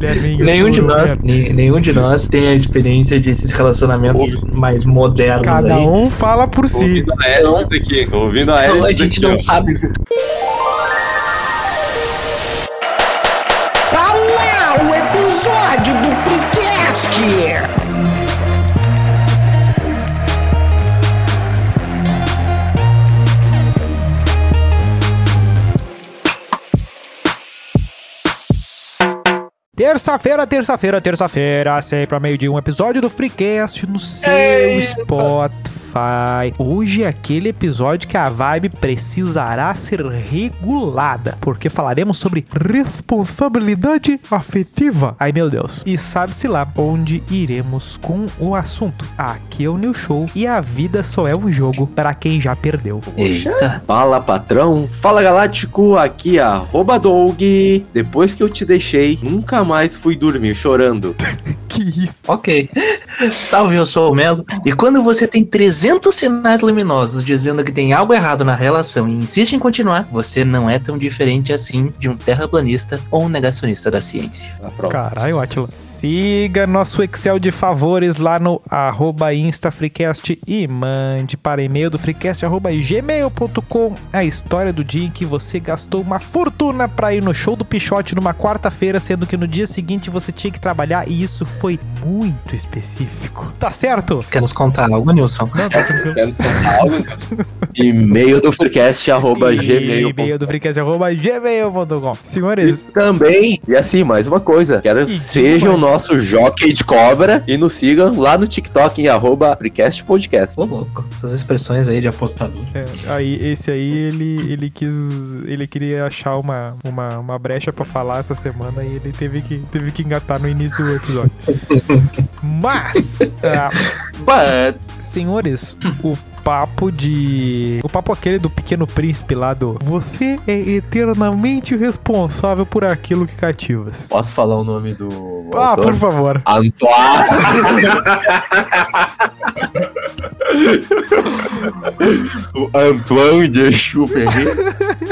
Guilherminho, Nenhum de nós, nenhum de nós tem a experiência desses relacionamentos mais modernos Cada aí. um fala por si. ouvindo a hélice daqui. Tô ouvindo a Então, hélice a gente daqui, não ó. sabe. Terça-feira, terça-feira, terça-feira, sempre ao meio-dia, um episódio do Freecast no seu Spotify. Hoje é aquele episódio que a vibe precisará ser regulada, porque falaremos sobre responsabilidade afetiva. Ai meu Deus. E sabe-se lá onde iremos com o assunto. Aqui é o New Show e a vida só é um jogo para quem já perdeu. Eita. Fala patrão, fala galáctico, aqui é arroba Doug. Depois que eu te deixei, nunca mais fui dormir chorando. Que isso? Ok. Salve, eu sou o Melo. E quando você tem 300 sinais luminosos dizendo que tem algo errado na relação e insiste em continuar, você não é tão diferente assim de um terraplanista ou um negacionista da ciência. Tá. Caralho, Atila. Siga nosso Excel de favores lá no arroba InstaFreecast e mande para e-mail do freecast arroba gmail.com a história do dia em que você gastou uma fortuna para ir no show do Pichote numa quarta-feira, sendo que no dia seguinte você tinha que trabalhar e isso foi muito específico. Tá certo? Quer nos contar algo, Nilson? Não, tá tranquilo. Quero escutar algo? E-mail do freecast, arroba gmail. E-mail do freecast arroba gmail.com. Senhores, E também, e assim, mais uma coisa, quero que E sejam o nosso jockey de cobra e nos sigam lá no TikTok em arroba freecast podcast. Ô, louco. Essas expressões aí de apostador. É, aí, esse aí, ele, ele quis. Ele queria achar uma, uma, uma brecha pra falar essa semana e ele teve que, teve que engatar no início do episódio. Mas, But, senhores, o papo de. O papo aquele do pequeno príncipe lá do. Você é eternamente responsável por aquilo que cativas. posso falar o nome do Ah, autor? por favor. Antoine. o Antoine de Chuperry.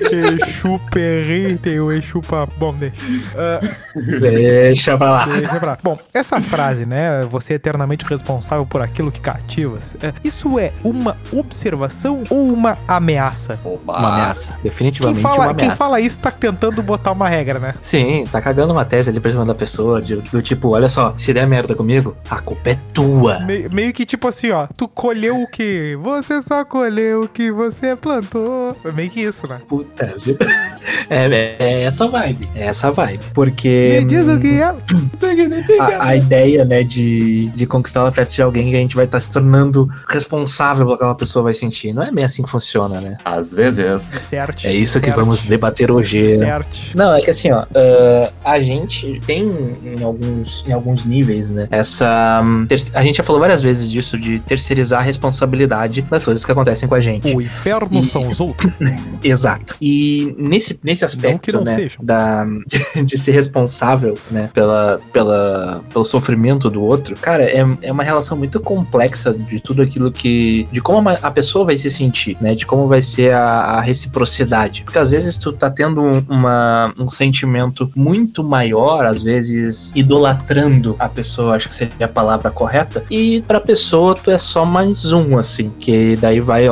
Exu Perri, tem o Exu pra. Bom, deixa. Ah, Deixa pra lá. Deixa pra lá. Bom, essa frase, né? Você é eternamente responsável por aquilo que cativas. é, Isso é uma observação ou uma ameaça? Uma ameaça. Quem Definitivamente fala, uma quem ameaça. fala isso tá tentando botar uma regra, né? Sim, tá cagando uma tese ali pra cima da pessoa, de- do tipo, olha só, se der merda comigo, a culpa é tua. Me- meio que tipo assim, ó. Tu colheu o que? Você só colheu o que você plantou. É meio que isso, né? Puta vida. É, é, é essa vibe, é essa vibe. Porque Me diz o que é. a, a ideia, né, de, de conquistar o afeto de alguém que a gente vai estar se tornando responsável por aquela pessoa vai sentir. Não é bem assim que funciona, né? Às vezes. Certo. É isso que certo, vamos debater hoje. Certo. Não, é que assim, ó, ah, a gente tem em alguns, em alguns níveis, né? Essa. hum, ter- a gente já falou várias vezes disso, de terceirizar a responsabilidade das coisas que acontecem com a gente. O inferno E- são os outros. Exato. E nesse, nesse aspecto, né, da, de, de ser responsável, né, pela, pela, pelo sofrimento do outro, cara, é, é uma relação muito complexa de tudo aquilo que. de como a, pessoa vai se sentir, né, de como vai ser a, a reciprocidade. Porque às vezes tu tá tendo um- uma, um sentimento muito maior, às vezes idolatrando a pessoa, acho que seria a palavra correta, e pra pessoa tu é só mais um, assim, que daí vai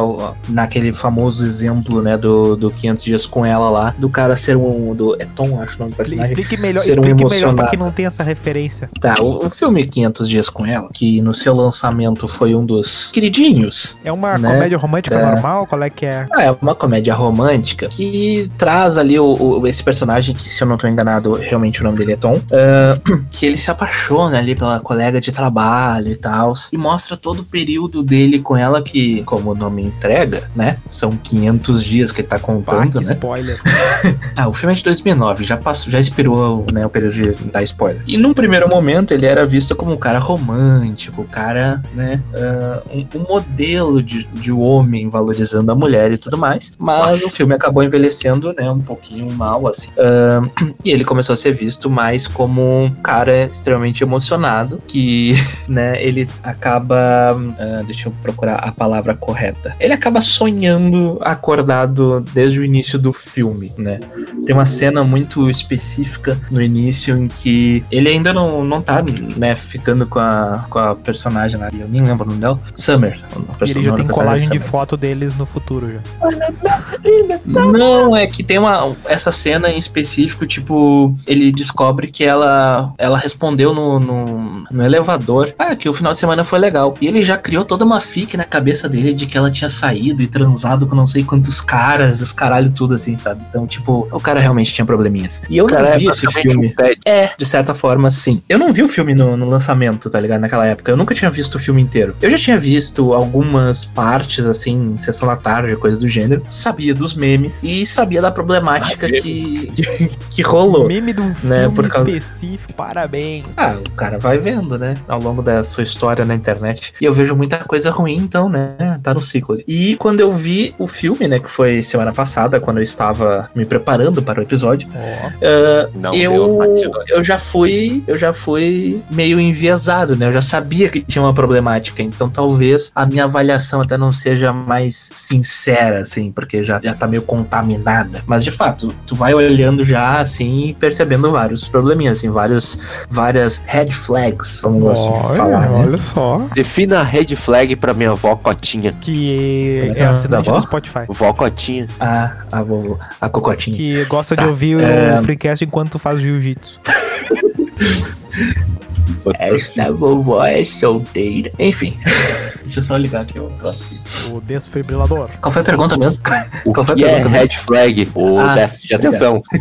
naquele famoso exemplo, né, do, do 500 dias com ela lá, do cara ser um, do, é Tom, acho o nome do personagem. Explique melhor, ser um explique melhor pra quem não tem essa referência. Tá, o, o filme 500 dias com ela, que no seu lançamento foi um dos queridinhos, É uma Né? comédia romântica normal? Qual é que é? Ah, é uma comédia romântica que traz ali o, o- esse personagem, que se eu não tô enganado, realmente o nome dele é Tom, ah, que ele se apaixona ali pela colega de trabalho e tal, e mostra todo o período dele com ela, que, como o nome entrega, né, são 500 dias que ele tá Pá, contando, que né? spoiler. Ah, o filme é de 2009, já passou, já expirou, né, o período de dar spoiler. E num primeiro momento ele era visto como um cara romântico, um cara, né, ah, um, um modelo de, de homem valorizando a mulher e tudo mais. Mas o filme acabou envelhecendo, né, um pouquinho mal, assim. Ah, e ele começou a ser visto mais como um cara extremamente emocionado, que, né, ele acaba, ah, deixa eu procurar a palavra correta. Ele acaba sonhando acordado desde o início do filme, né? Tem uma cena muito específica no início em que ele ainda não, não tá, né, ficando com a, com a personagem lá, eu nem lembro o nome dela, Summer. ele já tem colagem de foto deles no futuro já. Não, é que tem uma essa cena em específico, tipo, ele descobre que ela ela respondeu no, no, no elevador, ah, que o final de semana foi legal. E ele já criou toda uma fique na cabeça dele de que ela tinha saído e transado com não sei quantos caras, os caralho tudo assim, sabe? Então, tipo, o cara realmente tinha probleminhas. E eu Cara, não é vi esse basicamente filme. um. É, de certa forma, sim. Eu não vi o filme no, no lançamento, tá ligado? Naquela época. Eu nunca tinha visto o filme inteiro. Eu já tinha visto algumas partes, assim, em sessão da tarde, coisa do gênero. Sabia dos memes e sabia da problemática que, que rolou. Meme de um Né, filme por causa- específico, parabéns. Ah, o cara vai vendo, né? Ao longo da sua história na internet. E eu vejo muita coisa ruim, então, né? Tá no ciclo. E quando eu vi o filme, né? Que foi semana passada, quando eu estava me preparando para o episódio. Os eu, bastidores. eu já fui eu já fui meio enviesado, né? Eu já sabia que tinha uma problemática, então talvez a minha avaliação até não seja mais sincera, assim, porque já, já tá meio contaminada. Mas de fato, tu vai olhando já assim e percebendo vários probleminhas, assim, vários, várias red flags, como eu gosto de olha, falar, né? olha só. Defina a red flag pra minha avó Cotinha. Que é é é nome assinante da do? Spotify. Vó Cotinha. A, a vovó, a cocotinha. Que gosta Tá, de ouvir é. o Freecast enquanto faz jiu-jitsu. Essa vovó é solteira. Enfim, deixa eu só ligar aqui o próximo. O desfibrilador. Qual foi a pergunta mesmo? O Qual foi a que é pergunta mesmo? red flag? O Ah, déficit de atenção.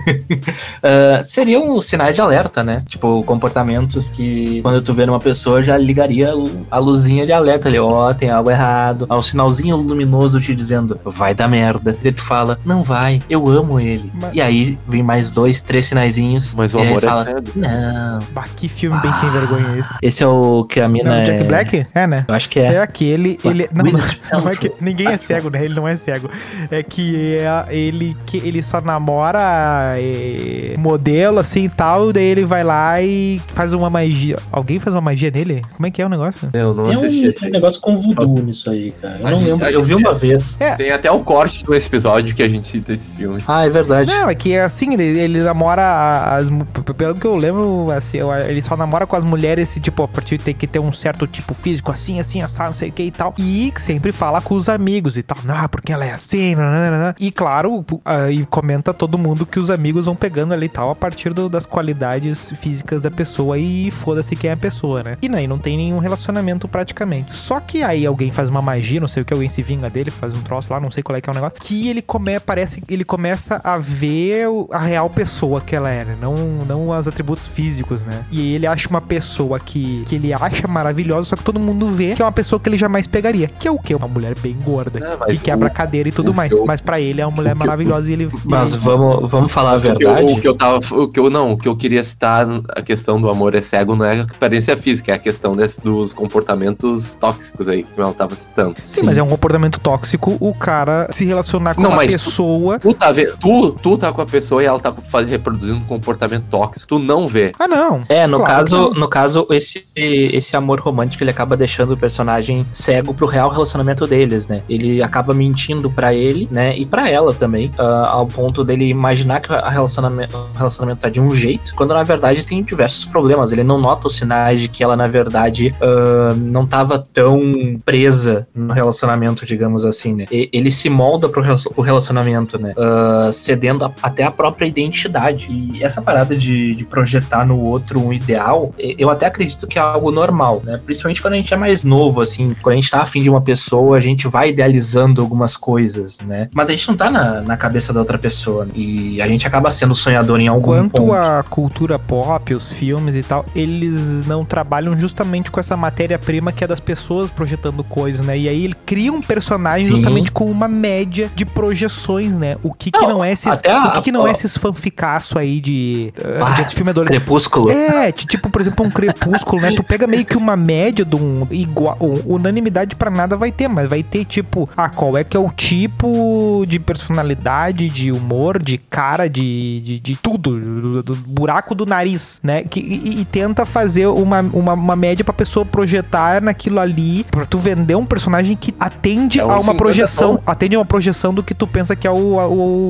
Ah, seriam os sinais de alerta, né? Tipo, comportamentos que quando tu vê numa pessoa já ligaria a luzinha de alerta ali, ó, tem algo errado. Há um sinalzinho luminoso te dizendo, vai dar merda. E tu fala, não vai, eu amo ele. Mas- E aí vem mais dois, três sinaizinhos. Mas o amor fala, é cego. Não. Bah, que filme bem sem vergonha esse. Esse é o que a mina Não, é... Jack Black? É, né? Eu acho que É é. aquele, ele não, não, não é que, ninguém é cego, né? Ele não é cego. É que é ele que ele só namora é, modelo assim e tal, daí ele vai lá e faz uma magia. Alguém faz uma magia nele? Como é que é o negócio? Eu não Tem assisti um, esse. negócio com voodoo nisso aí, cara. Eu A não gente- lembro. Eu vi uma vez. Tem até o corte do episódio que a gente cita esse filme. Ah, é verdade. Não, é que é assim, ele, ele namora as. Pelo que eu lembro, assim, eu- ele só namora com as mulheres, tipo, a partir ter que ter um certo tipo físico, assim, assim, assado, não sei o que e tal. E sempre fala com os amigos e tal. Ah, porque ela é assim, nananana. E claro, ah, e comenta todo mundo que os amigos vão pegando ali e tal a partir do- das qualidades físicas da pessoa e foda-se quem é a pessoa, né? E aí não tem nenhum relacionamento praticamente. Só que aí alguém faz uma magia, não sei o que, alguém se vinga dele, faz um troço lá, não sei qual é que é o negócio, que ele come, parece ele começa a ver a real pessoa que ela é, né? Não, não os atributos físicos, né? E ele acha uma pessoa que, que ele acha maravilhosa, só que todo mundo vê que é uma pessoa que ele jamais pegaria. Que é o quê? Uma mulher bem gorda. É, que quebra a cadeira e tudo mais. eu- Mas pra ele é uma mulher que eu- maravilhosa e ele. Mas ele- vamos, vamos falar a O que, eu, verdade. o que eu tava. O que eu não, o que eu queria citar, a questão do amor é cego, não é a aparência física, é a questão desse- dos comportamentos tóxicos aí que ela tava citando. Sim, mas é um comportamento tóxico o cara se relacionar com Não, uma mas tu- pessoa. Tu tá, vendo, tu, tu tá com a pessoa e ela tá faz- reproduzindo um comportamento tóxico, tu não vê. Ah, não. É, no Claro caso, no caso esse esse amor romântico ele acaba deixando o personagem cego pro real relacionamento deles, né? Ele acaba mentindo pra ele, né? E pra ela também, ah, ao ponto dele imaginar que a relacionamento, o relacionamento tá de um jeito, quando na verdade tem diversos problemas. Ele não nota os sinais de que ela na verdade ah, não tava tão presa no relacionamento, digamos assim, né? E- ele se molda pro o relacionamento, né? Ah, cedendo a- até a própria identidade. E essa parada de, de projetar no outro um ideal, eu até acredito que é algo normal, né? Principalmente quando a gente é mais novo, assim, quando a gente tá afim de uma pessoa, a gente vai idealizando algumas coisas, né? Mas a gente não tá na, na cabeça da outra pessoa. né? E a gente acaba sendo sonhador em algum Quanto ponto. à cultura pop, os filmes e tal, eles não trabalham justamente com essa matéria-prima que é das pessoas projetando coisas, né? E aí ele cria um personagem Sim. justamente com uma média de projeções, né? O que que não, Não, é esses, a- o que que não a- é esses fanficaço aí de, Ah, de filme adolescente? Crepúsculo. É, ti- tipo, por exemplo, um crepúsculo, né? Tu pega meio que uma média de um igual. Unanimidade pra nada vai ter, mas vai ter tipo, ah, qual é que é o tipo de personalidade, de humor, de cara, de, de, de tudo, do, do buraco do nariz, né? Que, e, e tenta fazer uma, uma, uma média pra pessoa projetar naquilo ali, pra tu vender um personagem que atende É um a uma 50 projeção, tom. atende a uma projeção do que tu pensa que é o,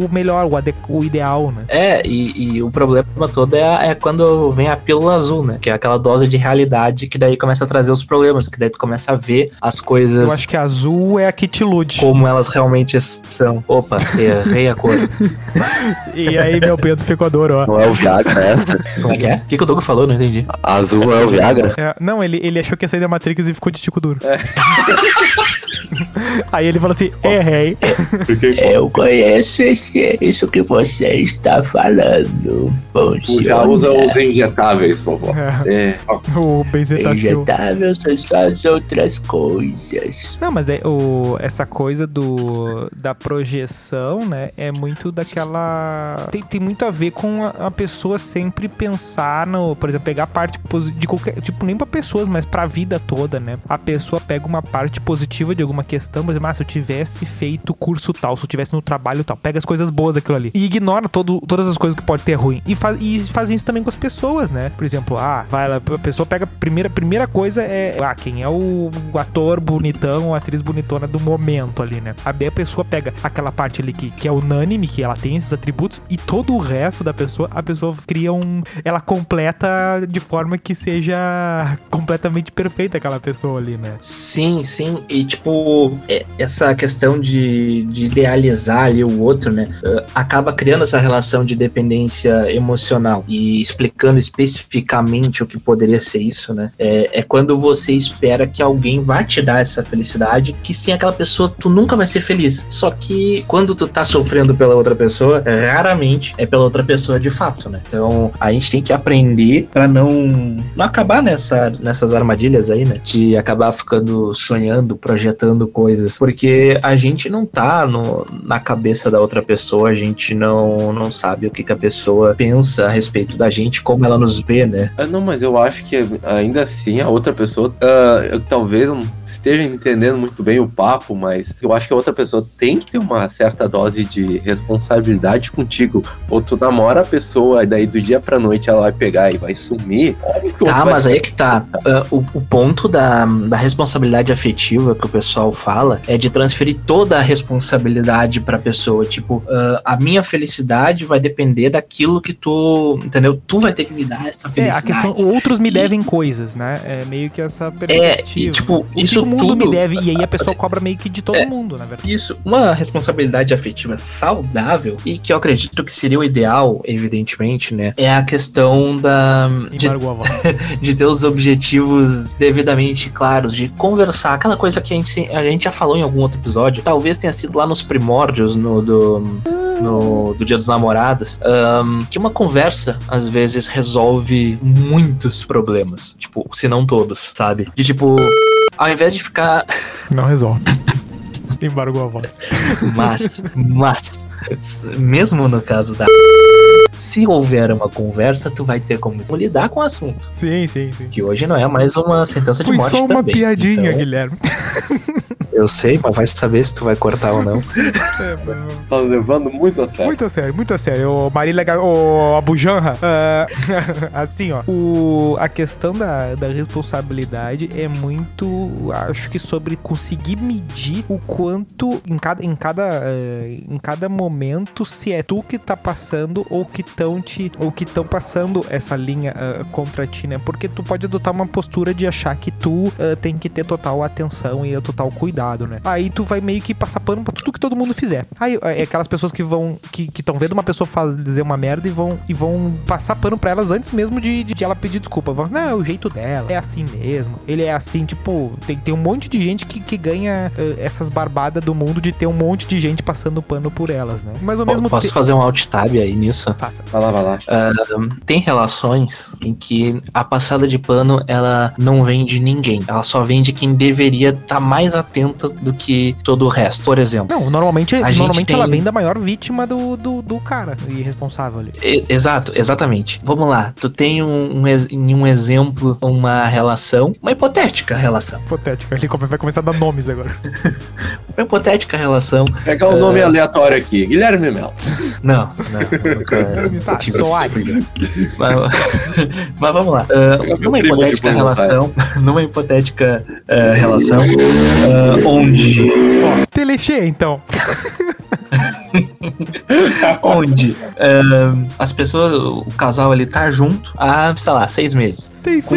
o melhor, o, o ideal, né? É, e, e o problema todo é, é quando vem a pílula azul, né? Que é aquela dose de realidade que daí começa a trazer os problemas, que daí tu começa a ver as coisas Eu acho que azul é a Kit como elas realmente são. Opa, errei a cor. E aí, meu Pedro ficou duro, ó. Não é o Viagra essa? Como é que é? O que, que o Doug falou? Não entendi. Azul é o Viagra? É, não, ele, ele achou que ia sair da Matrix e ficou de tico duro. Aí ele falou assim: errei. Eu conheço esse, isso que você está falando. tu já usa os injetáveis, vovó. É. ó, O Benzetacil. Injetável são só as outras coisas. Não, mas daí, o, essa coisa do da projeção, né, é muito daquela. Tem, tem muito a ver com a, a pessoa sempre pensar no. Por exemplo, pegar a parte de qualquer. Tipo, nem pra pessoas, mas pra vida toda, né? A pessoa pega uma parte positiva de alguma questão, por exemplo, ah, se eu tivesse feito curso tal, se eu tivesse no trabalho tal, pega as coisas boas daquilo ali. E ignora todo, todas as coisas que pode ter ruim. E, faz, e fazem isso também com as pessoas, né? Por exemplo, ah, vai lá, a pessoa pega. Primeira, primeira coisa é. Ah, quem é o, ator bonitão ou atriz bonitona do momento ali, né? Aí a pessoa pega aquela parte ali que, que é unânime, que ela tem esses atributos, e todo o resto da pessoa, a pessoa cria um. Ela completa de forma que seja completamente perfeita aquela pessoa ali, né? Sim, sim. E tipo, é- essa questão de, de idealizar ali o outro, né? eh, acaba criando essa relação de dependência emocional. E explicando especificamente que poderia ser isso, né? É, é quando você espera que alguém vai te dar essa felicidade, que sem aquela pessoa tu nunca vai ser feliz. Só que quando tu tá sofrendo pela outra pessoa, raramente é pela outra pessoa de fato, né? Então a gente tem que aprender pra não, não acabar nessa, nessas armadilhas aí, né? De acabar ficando sonhando, projetando coisas. Porque a gente não tá no, na cabeça da outra pessoa, a gente não, não sabe o que, que a pessoa pensa a respeito da gente, como ela nos vê, né? Ah, não, mas eu acho que ainda assim a outra pessoa eu talvez não esteja entendendo muito bem o papo, mas eu acho que a outra pessoa tem que ter uma certa dose de responsabilidade contigo. Ou tu namora a pessoa e daí do dia pra noite ela vai pegar e vai sumir. Tá, mas aí é que tá. Ah, o, o ponto da, da responsabilidade afetiva que o pessoal fala é de transferir toda a responsabilidade pra pessoa. Tipo, ah, a minha felicidade vai depender daquilo que tu. Entendeu? Tu vai ter que me dar essa É, felicidade. a questão, outros me E- devem coisas, né? É meio que essa É, perspectiva. e tipo, o isso que o mundo tudo. me deve, e aí a pessoa assim, cobra meio que de todo é. mundo, na verdade. Isso, uma responsabilidade afetiva saudável, e que eu acredito que seria o ideal, evidentemente, né? É a questão da. De, de ter os objetivos devidamente claros, de conversar, aquela coisa que a gente, a gente já falou em algum outro episódio, talvez tenha sido lá nos primórdios no, do, no, do Dia dos Namorados, ahn, que uma conversa, às vezes, resolve muitos problemas, tipo, se não todos, sabe? De tipo, ao invés de ficar Não resolve. Embargou a voz. Mas, mas, mesmo no caso da. Se houver uma conversa, tu vai ter como lidar com o assunto. Sim, sim, sim. Que hoje não é mais uma sentença de Foi morte só uma também. piadinha, Então, Guilherme. Eu sei, mas vai saber se tu vai cortar ou não. É, tá levando muito a sério. Muito a sério, muito a sério. Ô, Marília, ô, Abujanra, ah, assim, ó, o, a questão da, da responsabilidade é muito, acho que sobre conseguir medir o quanto em cada, em cada, eh, em cada momento se é tu que tá passando ou que estão te, ou que estão passando essa linha ah, contra ti, né? Porque tu pode adotar uma postura de achar que tu ah, tem que ter total atenção e total cuidado, né? Aí tu vai meio que passar pano pra tudo que todo mundo fizer. Aí é aquelas pessoas que vão que estão vendo uma pessoa fazer uma merda e vão e vão passar pano pra elas antes mesmo de, de, de ela pedir desculpa. Vão, não, é o jeito dela, é assim mesmo. Ele é assim, tipo, tem, tem um monte de gente que, que ganha eh, essas barbadas do mundo de ter um monte de gente passando pano por elas, né? Mas ao mesmo Posso tempo. fazer um alt tab aí nisso? Passa. Vai lá, vai lá. Tem relações em que a passada de pano ela não vem de ninguém. Ela só vem de quem deveria estar mais atento violenta do que todo o resto. Por exemplo. Não, normalmente, A gente normalmente tem- ela vem da maior vítima do, do, do cara irresponsável ali. E- Exato, exatamente. Vamos lá. Tu tem um, um, em um exemplo uma relação, uma hipotética relação. Hipotético. Ele vai começar a dar nomes agora. Uma hipotética relação. Pegar o nome aleatório aqui. Guilherme Mel. Não, não, nunca. Tá, tive Soares. Mas, mas vamos lá. Ah, meu numa hipotética Buenos relação, numa hipotética ah, relação ah, onde Telexê, então. onde ah, as pessoas, o casal ele tá junto há, sei lá, seis meses. Tem Com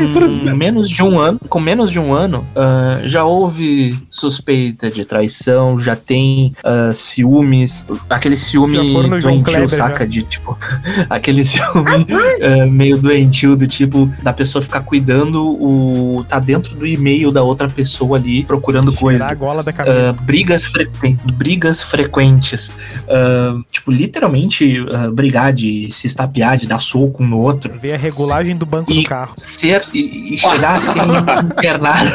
menos de um ano, com menos de um ano, ah, já houve suspeita de traição, já tem ah, ciúmes, aquele ciúme Já doentio, Kleber, saca? De tipo, aquele ciúme meio doentio do tipo da pessoa ficar cuidando o. tá dentro do e-mail da outra pessoa ali procurando Tirar coisa. a gola da cabeça. brigas, brigas frequentes. Tipo, literalmente ah, brigar de se estapear, de dar soco um no outro. Ver a regulagem do banco E- do carro. Ser e, e chegar a ser internado.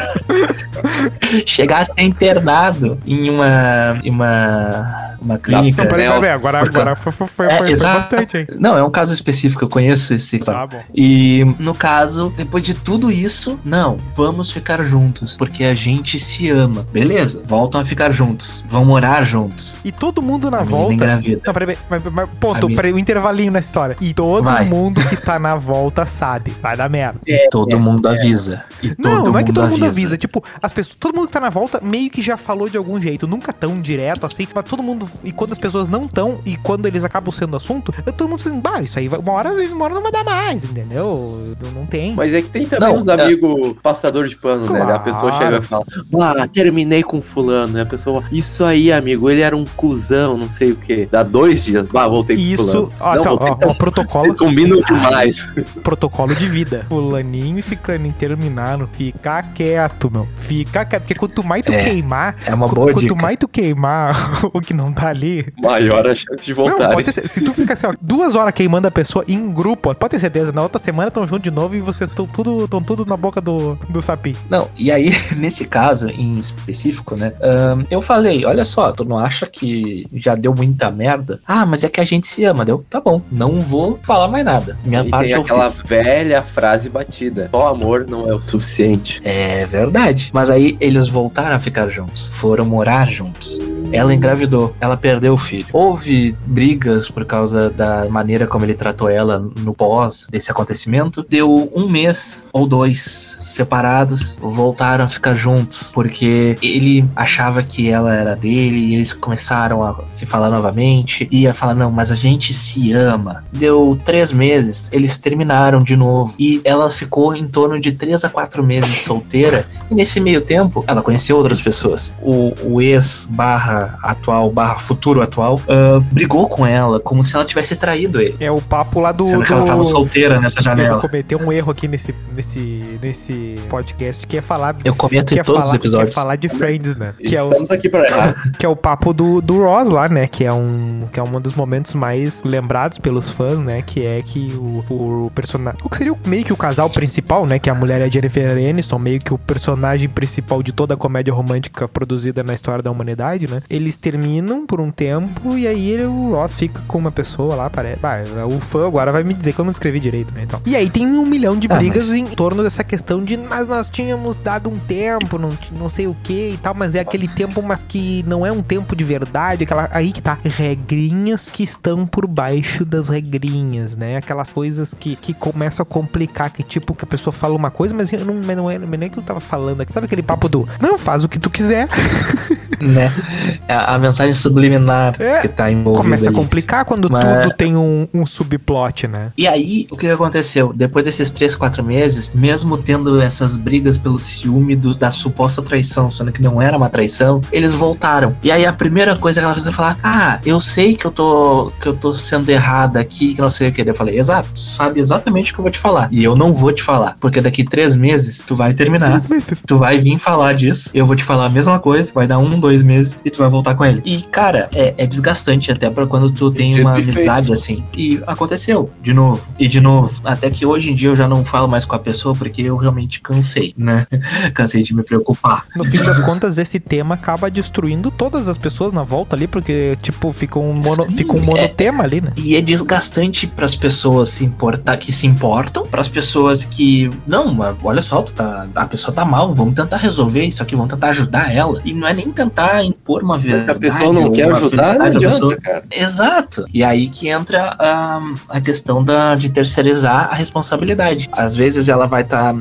chegar a ser internado em uma. em uma. Uma clínica. Não, peraí, peraí, agora, agora foi, foi, foi, É, foi exato. bastante, hein? Não, é um caso específico, eu conheço esse caso. Tá bom. E no caso, depois de tudo isso, não, vamos ficar juntos, porque a gente se ama. Beleza, voltam a ficar juntos, vão morar juntos. E todo mundo na volta. engravida. Não, peraí, mas- mas- ponto, peraí, o intervalinho nessa história. E todo Vai. mundo que tá na volta sabe, vai dar merda. E todo mundo avisa. E todo Não, não é que todo mundo avisa. avisa. Tipo, as pessoas, todo mundo que tá na volta meio que já falou de algum jeito. Nunca tão direto assim, mas todo mundo. E quando as pessoas não tão, e quando eles acabam sendo assunto, todo mundo assim, bah, isso aí vai- uma hora, uma hora não vai dar mais, entendeu? Não tem. Mas é que tem também Não, uns é- amigos passador de pano, né? Claro. A pessoa chega e fala, ah, terminei com fulano. E a pessoa, isso aí, amigo, ele era um cuzão, não sei o quê. Dá dois dias, bah, voltei com Isso, fulano. ó, assim, vocês, ó, são- ó, protocolo, vocês combinam demais. protocolo de vida. Fulaninho e ciclaninho terminaram. Fica quieto, meu. Fica quieto. Porque quanto mais tu É, queimar, É uma boa quanto dica. mais tu queimar o que não tá ali, Maior a chance de Não, voltar. pode ter, se tu ficar assim, ó, duas horas queimando a pessoa em grupo, ó, pode ter certeza, na outra semana estão juntos de novo e vocês estão tudo, tão tudo na boca do, do sapim. Não, e aí, nesse caso em específico, né? ahn, eu falei, olha só, tu não acha que já deu muita merda? Ah, mas é que a gente se ama. Deu, tá bom, não vou falar mais nada. Minha E parte tem eu aquela fiz. velha frase batida. Só amor não é o suficiente. É verdade. Mas aí eles voltaram a ficar juntos. Foram morar juntos. Ela engravidou, ela perdeu o filho. Houve brigas por causa da maneira como ele tratou ela no pós desse acontecimento. Deu um mês ou dois separados, voltaram a ficar juntos, porque ele achava que ela era dele e eles começaram a se falar novamente. E ia falar: Não, mas a gente se ama. Deu três meses, eles terminaram de novo. E ela ficou em torno de três a quatro meses solteira. E nesse meio tempo, ela conheceu outras pessoas. O, o ex barra atual, barra futuro atual, ah, brigou com ela, como se ela tivesse traído ele. É o papo lá do. Sendo que ela do- tava solteira nessa Eu janela. cometer um erro aqui nesse, nesse, nesse podcast, que é falar. Eu cometo que em é todos falar, os episódios. Que é falar de Friends, né? Que é, o, Estamos aqui para errar. que é o papo do, do Ross lá, né? Que é, um, que é um dos momentos mais lembrados pelos fãs, né? Que é que o, o personagem. O que seria o- meio que o casal principal, né? Que a mulher é a Jennifer Aniston, meio que o personagem principal de toda a comédia romântica produzida na história da humanidade, né? Eles terminam por um tempo e aí ele- o Ross fica com uma pessoa lá, parece. Bah, o fã agora vai me dizer que eu não escrevi direito, né? Então. E aí tem um milhão de Ah, brigas mas- em torno dessa questão de mas nós tínhamos dado um tempo, não, não sei o que e tal, mas é aquele tempo, mas que não é um tempo de verdade, aquela aí que tá, regrinhas que estão por baixo das regrinhas, né? Aquelas coisas que, que começam a complicar, que tipo, que a pessoa fala uma coisa, mas eu não, mas não é, mas não é que eu tava falando aqui. Sabe aquele papo do, não, faz o que tu quiser. né? A, a mensagem subliminar É, que tá envolvida Começa a complicar quando Mas- tudo tem um, um subplot, né? E aí, o que aconteceu? Depois desses três, quatro meses, mesmo tendo essas brigas pelo ciúme do- da suposta traição, sendo que não era uma traição, eles voltaram. E aí a primeira coisa que ela fez foi falar: Ah, eu sei que eu tô que eu tô sendo errada aqui, que não sei o que. Eu falei, exato, tu sabe exatamente o que eu vou te falar. E eu não vou te falar. Porque daqui três meses tu vai terminar. Tu vai vir falar disso, eu vou te falar a mesma coisa, vai dar um, dois dois meses e tu vai voltar com ele. E, cara, é, é desgastante até pra quando tu tem uma amizade assim. E aconteceu, de novo, e de novo. Até que hoje em dia eu já não falo mais com a pessoa porque eu realmente cansei, né? cansei de me preocupar. No fim das contas, esse tema acaba destruindo todas as pessoas na volta ali, porque, tipo, fica um, mono, Sim, fica um é. monotema ali, né? E é desgastante pras pessoas se importar, que se importam, pras pessoas que, não, mas olha só, tu tá, a pessoa tá mal, vamos tentar resolver isso aqui, vamos tentar ajudar ela. E não é nem tentar impor uma verdade. se a pessoa não quer ajudar, não adianta, pessoa. cara. Exato. E aí que entra a, a questão da, de terceirizar a responsabilidade. Às vezes ela vai estar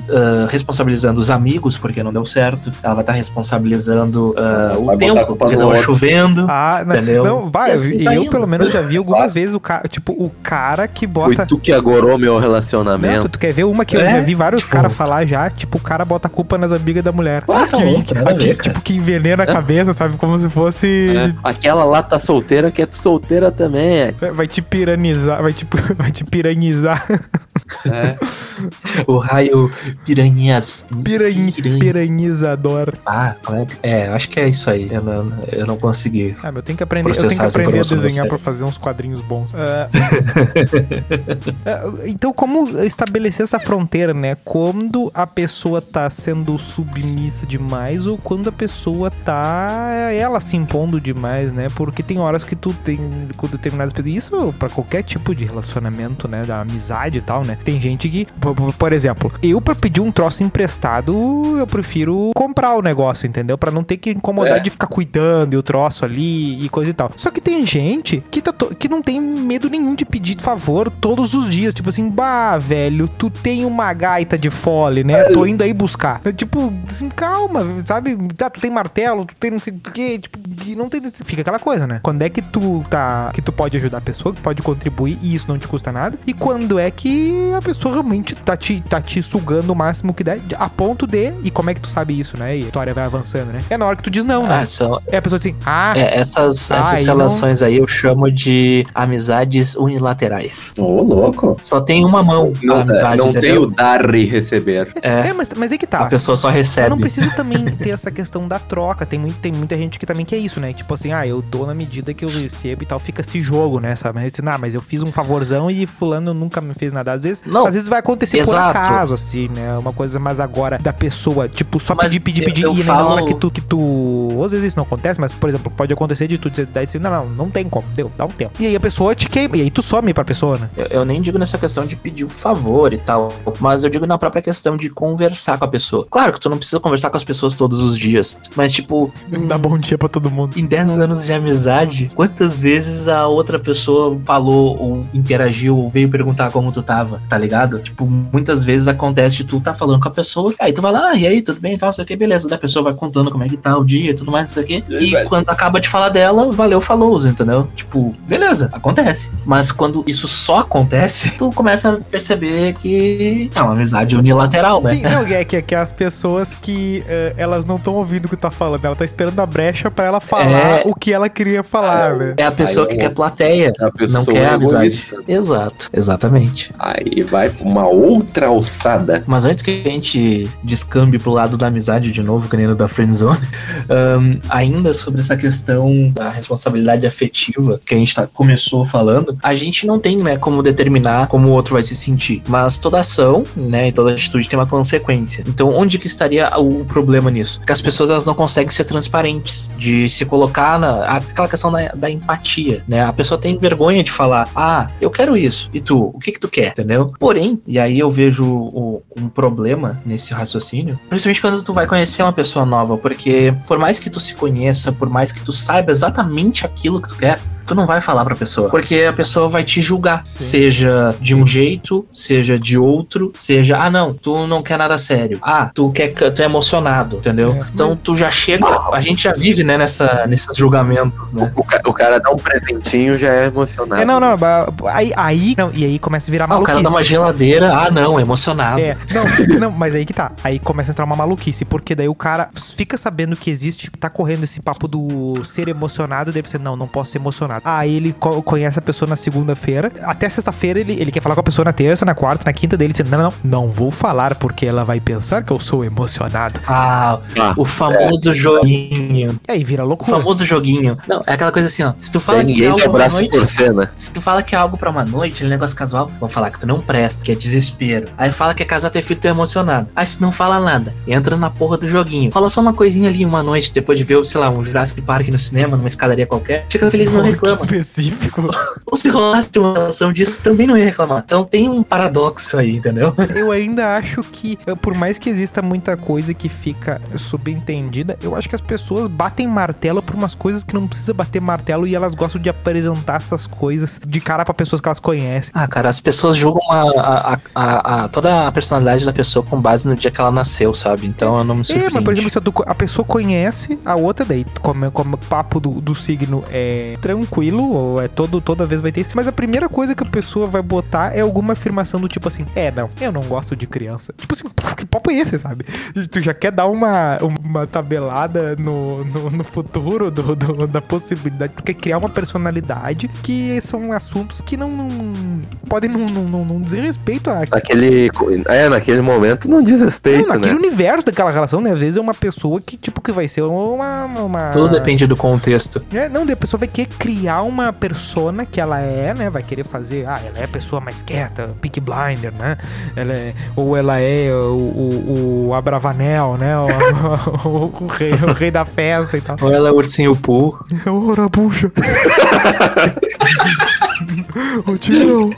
responsabilizando os amigos porque não deu certo, ela vai estar responsabilizando ah, o Vai tempo porque tava outro. chovendo. Ah, não, Entendeu? não vai, E assim eu, vai eu indo. pelo menos já vi algumas Fácil. vezes o cara, tipo, o cara que Foi bota. tu que agorou meu Não, relacionamento. tu quer ver uma que eu É? já vi vários caras falar já, tipo, o cara bota a culpa nas amigas da mulher. Ah, tá que, que- ver, que- cara. tipo, que envenena a cabeça, sabe? Como se fosse. É. Aquela lá tá solteira, que é tu solteira também. Vai te piranizar, vai te, vai te piranizar. É. O raio piranhas. Piranha, Piranha. piranizador. Ah, é é, acho que é isso aí. Eu não, eu não consegui. Ah, eu tenho que aprender, eu tenho que aprender a desenhar pra fazer uns quadrinhos bons. É. É, então, como estabelecer essa fronteira, né? Quando a pessoa tá sendo submissa demais ou quando a pessoa tá ela se impondo demais, né? Porque tem horas que tu tem com determinadas pessoas. Isso pra qualquer tipo de relacionamento, né? Da amizade e tal, né? Tem gente que, por, exemplo, eu pra pedir um troço emprestado, eu prefiro comprar o negócio, entendeu? Pra não ter que incomodar É. de ficar cuidando e o troço ali e coisa e tal. Só que tem gente que, tá que não tem medo nenhum de pedir favor todos os dias. Tipo assim, bah, velho, tu tem uma gaita de fole, né? Tô indo aí buscar. É, Tipo, assim, calma, sabe? Tá, tu tem martelo, tu tem não sei o quê. Tipo, não tem. Fica aquela coisa, né? Quando é que tu tá. Que tu pode ajudar a pessoa, que pode contribuir e isso não te custa nada. E quando é que a pessoa realmente tá te, tá te sugando o máximo que der, a ponto de. E como é que tu sabe isso, né? E a história vai avançando, né? É na hora que tu diz não, né? Ah, são, É a pessoa assim, ah, é, essas, Ah, essas aí relações aí eu chamo de amizades unilaterais. Ô, louco. Só tem uma mão Não, amizade, não tem entendeu? o dar e receber. É, é, mas, mas é que tá. a pessoa só Mas recebe. não precisa também ter essa questão da troca. Tem, muito, tem muita gente que também quer isso, né? Tipo assim, ah, eu dou na medida que eu recebo e tal. Fica esse jogo, né? Sabe? Mas, assim, ah, mas eu fiz um favorzão e fulano nunca me fez nada. Às vezes, Não, às vezes vai acontecer por exato. acaso, assim, né? Uma coisa mais agora da pessoa, tipo, só Mas pedir, pedir, pedir. eu e falo- na hora que tu, que tu. Às vezes isso não acontece, mas, por exemplo, pode acontecer de tu dizer, daí assim, não, não, não tem como. Deu, dá um tempo. E aí a pessoa te queima. E aí tu some pra pessoa, né? Eu, eu nem digo nessa questão de pedir o favor e tal, mas eu digo na própria questão de conversar com a pessoa. Claro que tu não precisa conversar com as pessoas todos os dias, mas tipo, Dá bom dia pra todo mundo. em 10 anos de amizade, quantas vezes a outra pessoa falou ou interagiu ou veio perguntar como tu tava, tá ligado? Tipo, muitas vezes acontece de tu tá falando com a pessoa, aí tu vai lá, ah, e aí, tudo bem, tal, não sei o que, beleza. Da pessoa vai contando como é que tá o dia e tudo mais, não sei o que. É E quando acaba de falar dela, valeu, falou, entendeu? Tipo, beleza, acontece. Mas quando isso só acontece, tu começa a perceber que é uma amizade unilateral, né? Sim, não, é que, é que as pessoas que eh, elas não estão ouvindo o que tá falando, ela tá esperando a brecha pra ela falar É. o que ela queria falar, né? É a pessoa Aí que quer plateia. A pessoa Não quer é amizade. Exato, exatamente. Aí vai pra uma outra alçada. Mas antes que a gente descambe pro lado da amizade de novo, que nem no da friendzone, ahn, ainda sobre essa questão da responsabilidade afetiva que a gente tá, começou falando, a gente não tem, né, como determinar como o outro vai se sentir. Mas toda ação, né, e toda atitude tem uma consequência. Então, onde que estaria o problema nisso? Que as pessoas elas não conseguem ser transparentes, de se colocar na aquela questão da, da empatia, né? A pessoa tem vergonha de falar, ah, eu quero isso. E tu, o que que tu quer, entendeu? Porém, e aí eu vejo o- um problema nesse raciocínio, principalmente quando tu vai conhecer uma pessoa nova, porque por mais que tu se conheça, por mais que tu saiba exatamente aquilo que tu quer, tu não vai falar pra pessoa, porque a pessoa vai te julgar, Sim. seja de um jeito, seja de outro, seja, ah não, tu não quer nada sério. Ah, tu quer tu é emocionado, entendeu? É. Então tu já chega, a gente já vive, né, nessa nesses julgamentos, né? O, ca- o cara dá um presentinho já é emocionado. É, não, não, aí, aí, não, e aí começa a virar Ah, o maluquice. cara dá uma geladeira, ah não, emocionado. É, não, não, mas aí que tá. Aí começa a entrar uma maluquice, porque daí o cara fica sabendo que existe, tá correndo esse papo do ser emocionado, daí você, não, não posso ser emocionado. Aí ele co- conhece a pessoa na segunda-feira. Até sexta-feira ele, ele quer falar com a pessoa na terça, na quarta, na quinta dele. Diz, não, não, não vou falar porque ela vai pensar que eu sou emocionado. Ah, Ah, o famoso joguinho. E aí vira O loucura. famoso joguinho. Não, é aquela coisa assim, ó. Se tu fala Tem que é algo que pra abraça noite. por cena. Se tu fala que é algo pra uma noite, ele é um negócio casual, vão falar que tu não presta, que é desespero. Aí fala que é casar ter filho, tu é emocionado. Aí se tu não fala nada, entra na porra do joguinho. Fala só uma coisinha ali uma noite, depois de ver, sei lá, um Jurassic Park no cinema, numa escadaria qualquer. Fica feliz e não Que reclama. específico. Ou se rolasse uma relação disso, também não ia reclamar. Então tem um paradoxo aí, entendeu? Eu ainda acho que, eh, por mais que exista muita coisa que fica subentendida, eu acho que as pessoas batem martelo por umas coisas que não precisa bater martelo e elas gostam de apresentar essas coisas de cara pra pessoas que elas conhecem. Ah, cara, as pessoas julgam a, a- a- a- toda a personalidade da pessoa com base no dia que ela nasceu, sabe? Então eu não me É, surpreendo. mas por exemplo, se a pessoa conhece a outra, daí como, como o papo do, do signo é tranquilo, ou é todo, toda vez vai ter isso, mas a primeira coisa que a pessoa vai botar é alguma afirmação do tipo assim, é, não, eu não gosto de criança. Tipo assim, que papo é esse, sabe? Tu já quer dar uma, uma tabelada no, no, no futuro do, do- da possibilidade, quer criar uma personalidade que são assuntos que não, não podem não, não, não, não dizer respeito a Naquele. É, naquele momento não diz respeito, não, naquele né? universo daquela relação, né? Às vezes é uma pessoa que, tipo, que vai ser uma. uma... Tudo depende do contexto. É, não, a pessoa vai querer criar uma persona que ela é, né? Vai querer fazer. Ah, ela é a pessoa mais quieta, Peak Blinder, né? Ela é, ou ela é o, o, o Abravanel, né? O, o, o rei, o rei da festa e tal. Ou ela é ursinho Poo. Ora, bucha. Ô, tio.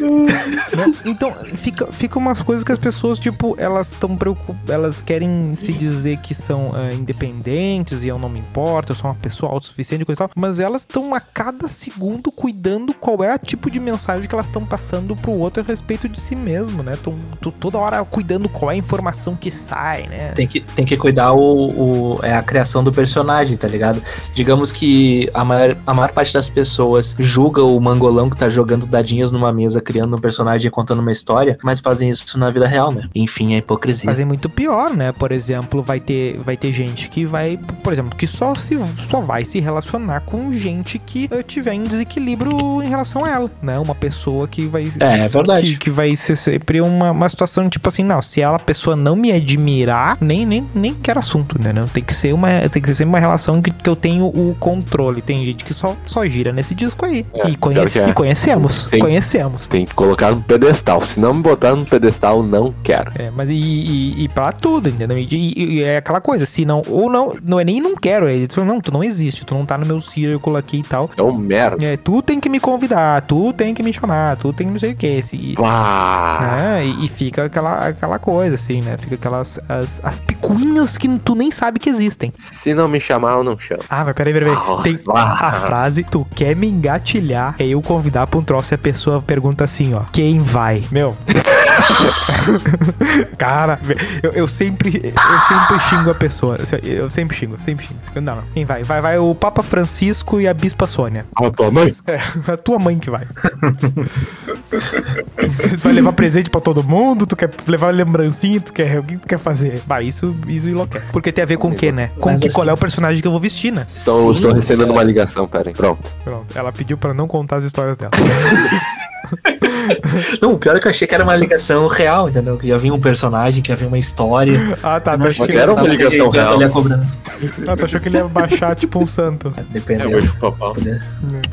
Né? Então, fica, fica umas coisas que as pessoas, tipo, elas estão preocupadas, elas querem se dizer que são ah, independentes e eu não me importo, eu sou uma pessoa autossuficiente e coisa tal, mas elas estão a cada segundo cuidando qual é o tipo de mensagem que elas estão passando pro outro a respeito de si mesmo, né? Tão, tão toda hora cuidando qual é a informação que sai, né? Tem que, tem que cuidar o, o- é a criação do personagem, tá ligado? Digamos que a maior, a maior parte das pessoas julga o mangolão que tá jogando dadinhos numa mesa, criando um personagem e contando uma história, mas fazem isso na vida real, né? Enfim, é hipocrisia. fazer muito pior, né? Por exemplo, vai ter, vai ter gente que vai, por exemplo, que só se só vai se relacionar com gente que eh, tiver em desequilíbrio em relação a ela, né? Uma pessoa que vai É, é verdade. que, que vai ser sempre uma, uma situação tipo assim, não, se ela a pessoa não me admirar, nem nem nem quero assunto, né? Não tem que ser uma tem que ser sempre uma relação que, que eu tenho o controle. Tem gente que só só gira nesse disco aí. É, e, conhe- é. e conhecemos, Tem- conhecemos. Tem que colocar no pedestal. Se não me botar no pedestal, não quero. É, mas e, e, e pra tudo, entendeu? E, e- é aquela coisa, se não, ou não, não é nem não quero, é não, tu não existe, tu não tá no meu círculo aqui e tal. É um merda. É, tu tem que me convidar, tu tem que me chamar, tu tem que não sei o que, se, né? E, e fica aquela, aquela coisa, assim, né? Fica aquelas, as, as picuinhas que tu nem sabe que existem. Se não me chamar, eu não chamo. Ah, mas peraí, peraí, peraí. Ah, Tem ah. a frase, tu quer me engatilhar, é eu convidar pra um troço e a pessoa pergunta assim, ó, quem vai? Meu... Cara, eu, eu sempre eu sempre xingo a pessoa. Eu sempre xingo, sempre xingo. Não. Quem vai? Vai, vai o Papa Francisco e a Bispa Sônia. A tua mãe? É, a tua mãe que vai. tu vai levar presente pra todo mundo, tu quer levar lembrancinha, tu quer. O que tu quer fazer? Bah, isso, isso enlouquece. Porque tem a ver com o quê, né? Com que, assim- qual é o personagem que eu vou vestir, né? Estou recebendo cara. uma ligação, peraí. Pronto. Pronto. Ela pediu pra não contar as histórias dela. Não, o pior é que eu achei que era uma ligação real, entendeu? Que ia vir um personagem, que ia vir uma história. Ah, tá. Tu achou achei que, Mas era uma tava- ligação ia real. valer a cobrança. ah, tu achou que ele ia baixar tipo um santo. Dependendo. chupar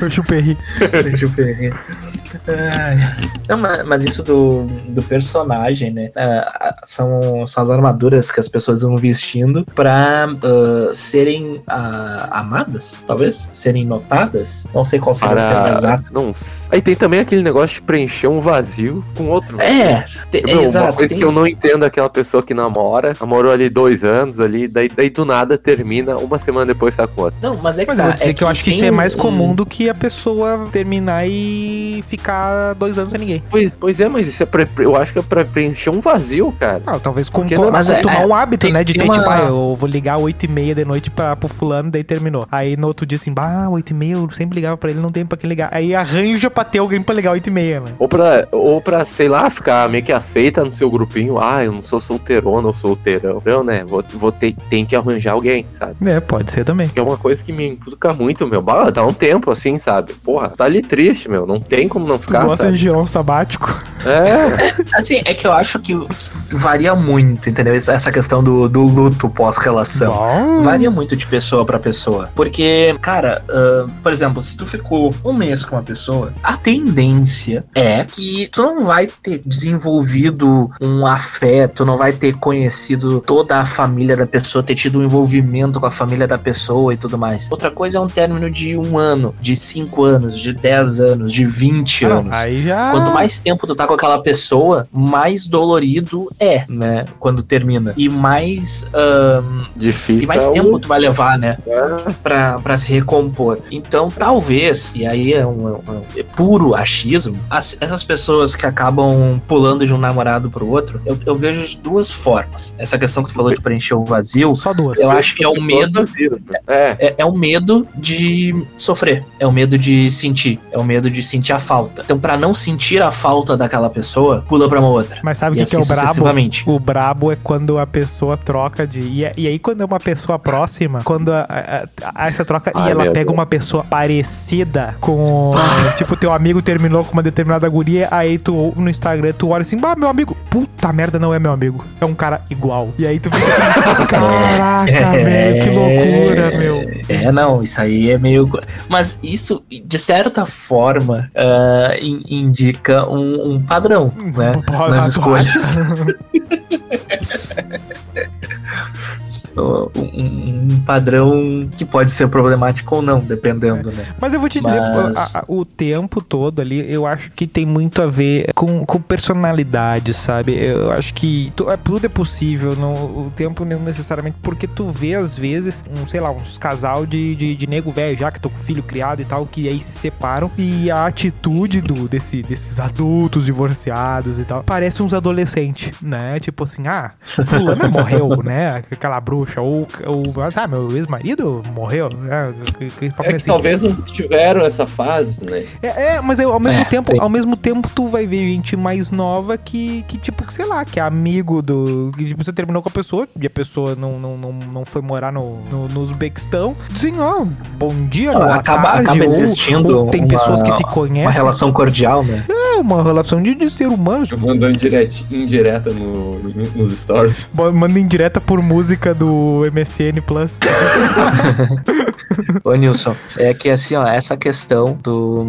Eu chupei. Deixa eu ver. Ai. Não, ma- mas isso do, do personagem, né? ah, são, são as armaduras que as pessoas vão vestindo pra ah, serem ah, amadas, talvez? Serem notadas? Não sei qual seria o termo Para. exato. Não. Aí tem também aquele negócio de preencher um vazio com outro. É, te- Meu, exato. uma coisa tem- que eu não entendo é aquela pessoa que namora, namorou ali dois anos ali, daí, daí do nada termina, uma semana depois tá com outra. Não, mas é que Mas tá, eu vou dizer é que eu acho que isso tem é mais um- comum do que a pessoa terminar e ficar ficar dois anos sem ninguém. Pois, pois é, mas isso é pra, eu acho que é pra preencher um vazio, cara. Ah, talvez com, Porque com, não- mas é- acostumar um hábito, tem- né? De ter, uma- tipo, ah, eu vou ligar 8 e meia de noite pra, pro fulano, daí terminou. Aí no outro dia assim, bah, 8 e meia, eu sempre ligava pra ele, não tem pra quem ligar. Aí arranja pra ter alguém pra ligar 8 e meia, né? Ou pra, ou pra, sei lá, ficar meio que aceita no seu grupinho. Ah, eu não sou solteirona ou solteirão. Não, né? Vou, vou ter, tem que arranjar alguém, sabe? É, pode ser também. Que é uma coisa que me implica muito, meu. Bah, dá um tempo assim, sabe? Porra, tá ali triste, meu. Não tem como não Tu ficar, gosta sabe? de um sabático? É, Assim, é que eu acho que varia muito, entendeu? Essa questão do, do luto pós-relação. Varia muito de pessoa pra pessoa. Porque, cara, ah, por exemplo, se tu ficou um mês com uma pessoa, a tendência é que tu não vai ter desenvolvido um afeto, não vai ter conhecido toda a família da pessoa, ter tido um envolvimento com a família da pessoa e tudo mais. Outra coisa é um término de um ano, de cinco anos, de dez anos, de 20 Ah, anos. aí já. Quanto mais tempo tu tá com aquela pessoa, mais dolorido é, né? Quando termina. E mais. ahn, difícil. e mais é tempo tu vai levar, né? É. Pra, pra se recompor. Então, talvez, e aí é um, é um- é puro achismo, as- essas pessoas que acabam pulando de um namorado pro outro, eu, eu vejo de duas formas. Essa questão que tu falou de preencher o vazio, Só duas. eu acho que é o medo É, é, é o medo de sofrer, é o medo de sentir, é o medo de sentir a falta. Então, pra não sentir a falta daquela pessoa, pula pra uma outra. Mas sabe o E que, que é assim o brabo? O brabo é quando a pessoa troca de. E, e aí, quando é uma pessoa próxima, quando a, a- a- essa troca e Ai, ela meu pega Deus. uma pessoa parecida com. tipo, teu amigo terminou com uma determinada guria, aí tu no Instagram tu olha assim, bah, meu amigo, puta merda, não é meu amigo. É um cara igual. E aí tu fica assim, caraca, velho, que loucura, meu. É, não, isso aí é meio. Mas isso, de certa forma, in- indica um, um padrão, né? Pô, Nas escolhas. Um, um- um padrão que pode ser problemático ou não, dependendo, né? Mas eu vou te dizer, Mas- a- a- o tempo todo ali, eu acho que tem muito a ver com, com personalidade, sabe? Eu acho que tu- é, tudo é possível, não, o tempo não necessariamente, porque tu vê às vezes, um, sei lá, uns casal de, de, de nego velho já, que tô com filho criado e tal, que aí se separam, e a atitude do, desse, desses adultos divorciados e tal, parece uns adolescentes, né? Tipo assim, ah, fulana morreu, né? Aquela bruxa, ou, ou ah, meu ex-marido morreu, né? Que- que papo é que assim. talvez não tiveram essa fase, né? É, é, mas eu- ao mesmo É, tempo, tem. ao mesmo tempo tu vai ver gente mais nova que, que tipo, sei lá, que é amigo do. Que tipo, você terminou com a pessoa e a pessoa não, não, não, não foi morar no, no, no Uzbequistão. Dizem, ó, bom dia, Não, boa acaba- tarde. acaba ou- existindo ou tem uma- pessoas que se Uma conhecem. relação cordial, né? É uma relação de, de ser humano. Mandando indireta no, nos stories. Bo- Manda indireta por música do MSN Plus. Ô, Nilson, é que assim, ó, essa questão do,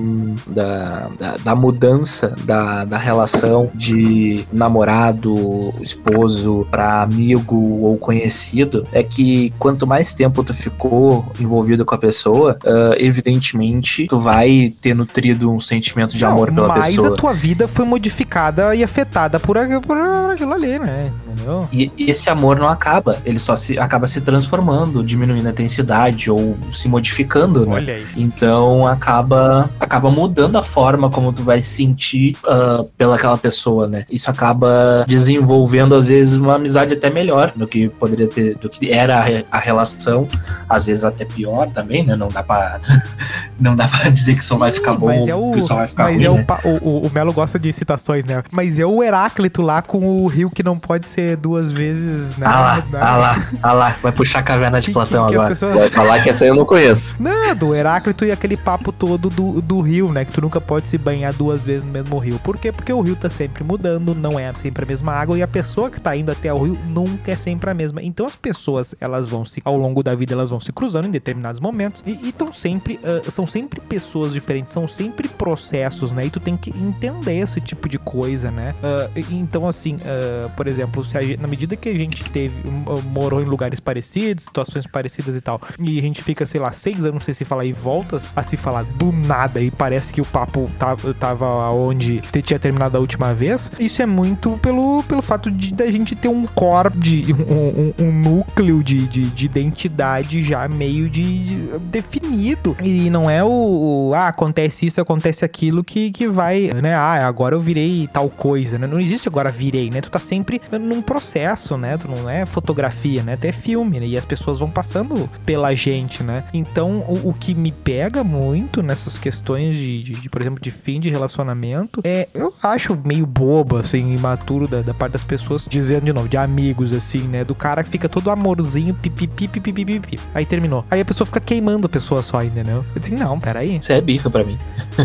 da, da, da mudança da, da relação de namorado, esposo, pra amigo ou conhecido, é que quanto mais tempo tu ficou envolvido com a pessoa, ah, evidentemente tu vai ter nutrido um sentimento de amor Não, pela mas pessoa. a tua vida foi modificada e afetada por, por aquilo ali, né? Entendeu? E esse amor não acaba, ele só se acaba se transformando, diminuindo a intensidade ou se modificando, né? Olha aí. Então acaba acaba mudando a forma como tu vai sentir ah, pelaquela pessoa, né? Isso acaba desenvolvendo às vezes uma amizade até melhor do que poderia ter, do que era a, a relação, às vezes até pior também, né? Não dá pra não dá para dizer que só vai ficar bom, mas é o, que só vai ficar mas ruim, é né? o, pa- o, o- o Melo gosta de citações, né? Mas é o Heráclito lá com o rio que não pode ser duas vezes, né? Ah lá, Né? ah lá, ah lá, vai puxar a caverna de Que- Platão que- que agora. pessoas- Vai falar que essa aí eu não conheço. Não, do Heráclito e aquele papo todo do, do rio, né? Que tu nunca pode se banhar duas vezes no mesmo rio. Por quê? Porque o rio tá sempre mudando, não é sempre a mesma água, e a pessoa que tá indo até o rio nunca é sempre a mesma. Então as pessoas, elas vão se, ao longo da vida, elas vão se cruzando em determinados momentos, e estão sempre, ah, são sempre pessoas diferentes, são sempre processos, né? E tu tem que entender esse tipo de coisa, né? E- então, assim, ah, por exemplo, se a gente- na medida que a gente teve, morou em lugares parecidos, situações parecidas e tal. E a gente fica, sei lá, seis anos sem se falar e volta a se falar do nada e parece que o papo tava, tava onde tinha terminado a última vez. Isso é muito pelo, pelo fato de da gente ter um core, de, um, um- um núcleo de, de, de identidade já meio de definido. E não é o, o, ah, acontece isso, acontece aquilo que, que vai, né? Ah, agora eu virei tal coisa, né? Não existe agora virei, né? Tu tá sempre num processo, né? Tu não é fotografia, né? Tu é filme, né? E as pessoas vão passando pela gente, né? Então, o, o que me pega muito nessas questões de, de, de, por exemplo, de fim de relacionamento, é, eu acho meio bobo, assim, imaturo da, da parte das pessoas, dizendo de novo, de amigos, assim, né? Do cara que fica todo amorzinho, pipipi, pipipi, pipipi. Aí terminou. Aí a pessoa fica queimando a pessoa só, entendeu? Eu disse, não, peraí. Isso é bica pra mim.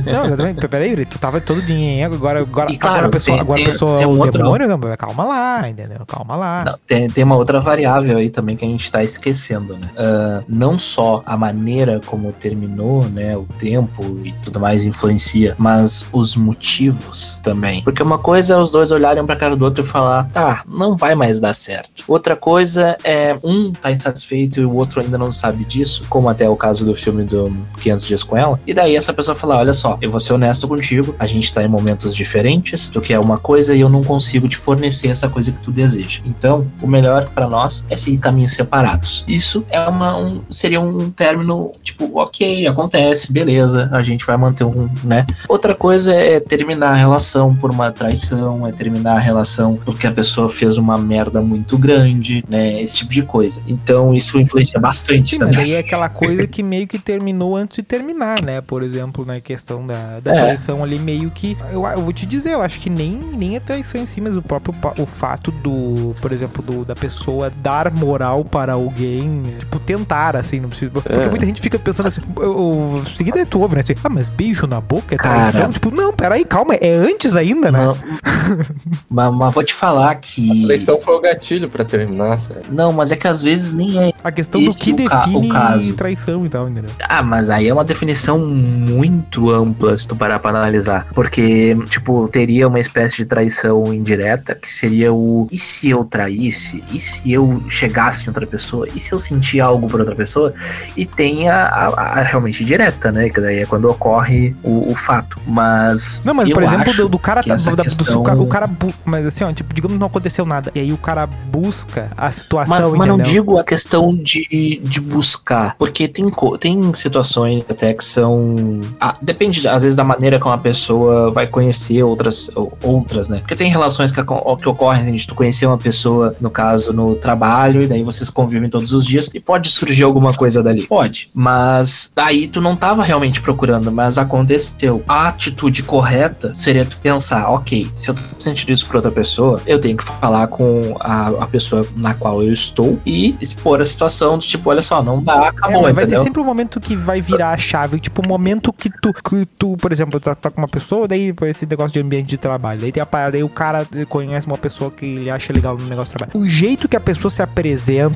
Não, exatamente. Peraí, tu tava todo dinheiro, agora, agora, E claro, agora a pessoa, tem- agora a tem- pessoa tem é um outro- demônio, não, calma lá, entendeu? Calma lá. Não, tem, tem uma outra variável aí também que a gente tá esquecendo, né? Ah, não só a maneira como terminou, né? O tempo e tudo mais influencia, mas os motivos também. Porque uma coisa é os dois olharem pra cara do outro e falar, tá, não vai mais dar certo. Outra coisa é um tá insatisfeito e o outro ainda não sabe disso, como até o caso do filme do 500 Dias com Ela. E daí essa pessoa fala, olha só, eu vou ser honesto contigo, a gente tá em momentos diferentes, tu quer uma coisa e eu não consigo te fornecer essa coisa que tu deseja. Então, o melhor pra nós é caminhos separados. Isso é uma, um, seria um término, tipo, ok, acontece, beleza, a gente vai manter um, né? Outra coisa é terminar a relação por uma traição, é terminar a relação porque a pessoa fez uma merda muito grande, né? Esse tipo de coisa. Então, isso influencia bastante Sim, mas também. aí é aquela coisa que meio que terminou antes de terminar, né? Por exemplo, na questão da, da É. traição ali, meio que. Eu, eu vou te dizer, eu acho que nem, nem a traição em si, mas o próprio o fato do, por exemplo, do, da pessoa dar moral para alguém, tipo, tentar, assim, não precisa. Porque É. muita gente fica pensando assim, eu, eu, seguida tu ouve, né? Assim, ah, mas beijo na boca é traição? Cara. Tipo, não, peraí, calma, é antes ainda, né? Não, mas, mas vou te falar que. A traição foi o gatilho pra terminar, sabe? Não, mas é que às vezes nem é. A questão do Esse que o ca- o define caso. traição e tal, entendeu? Ah, mas aí é uma definição muito ampla se tu parar pra analisar. Porque, tipo, teria uma espécie de traição indireta, que seria o e se eu traísse? E se eu chegasse em outra pessoa? E se eu sentir algo por outra pessoa? E tem a, a- a realmente direta, né? Que daí é quando ocorre o, o fato. Mas. Não, mas por exemplo, do, do cara tá, da- do- questão- ca- o cara, mas assim, ó, tipo, digamos que não aconteceu nada. E aí o cara busca a Mas, situação, mas não entendeu? digo a questão de, de buscar, porque tem, tem situações até que são. Ah, depende, às vezes, da maneira como a pessoa vai conhecer outras, ou- outras né? Porque tem relações que, que ocorrem assim, de tu conhecer uma pessoa, no caso, no trabalho, e daí vocês convivem todos os dias, e pode surgir alguma coisa dali. Pode. Mas daí tu não tava realmente procurando, mas aconteceu. A atitude correta seria tu pensar, ok, se eu tô sentindo isso pra outra pessoa, eu tenho que falar com a, a pessoa na qual eu estou e expor a situação do tipo, olha só, não dá, É, acabou, mas vai ter entendeu? sempre um momento que vai virar a chave. Tipo, o momento que tu, que tu por exemplo, tá, tá com uma pessoa, daí esse negócio de ambiente de trabalho. Daí tem a parada, daí o cara conhece uma pessoa que ele acha legal no negócio de trabalho. O jeito que a pessoa se apresenta,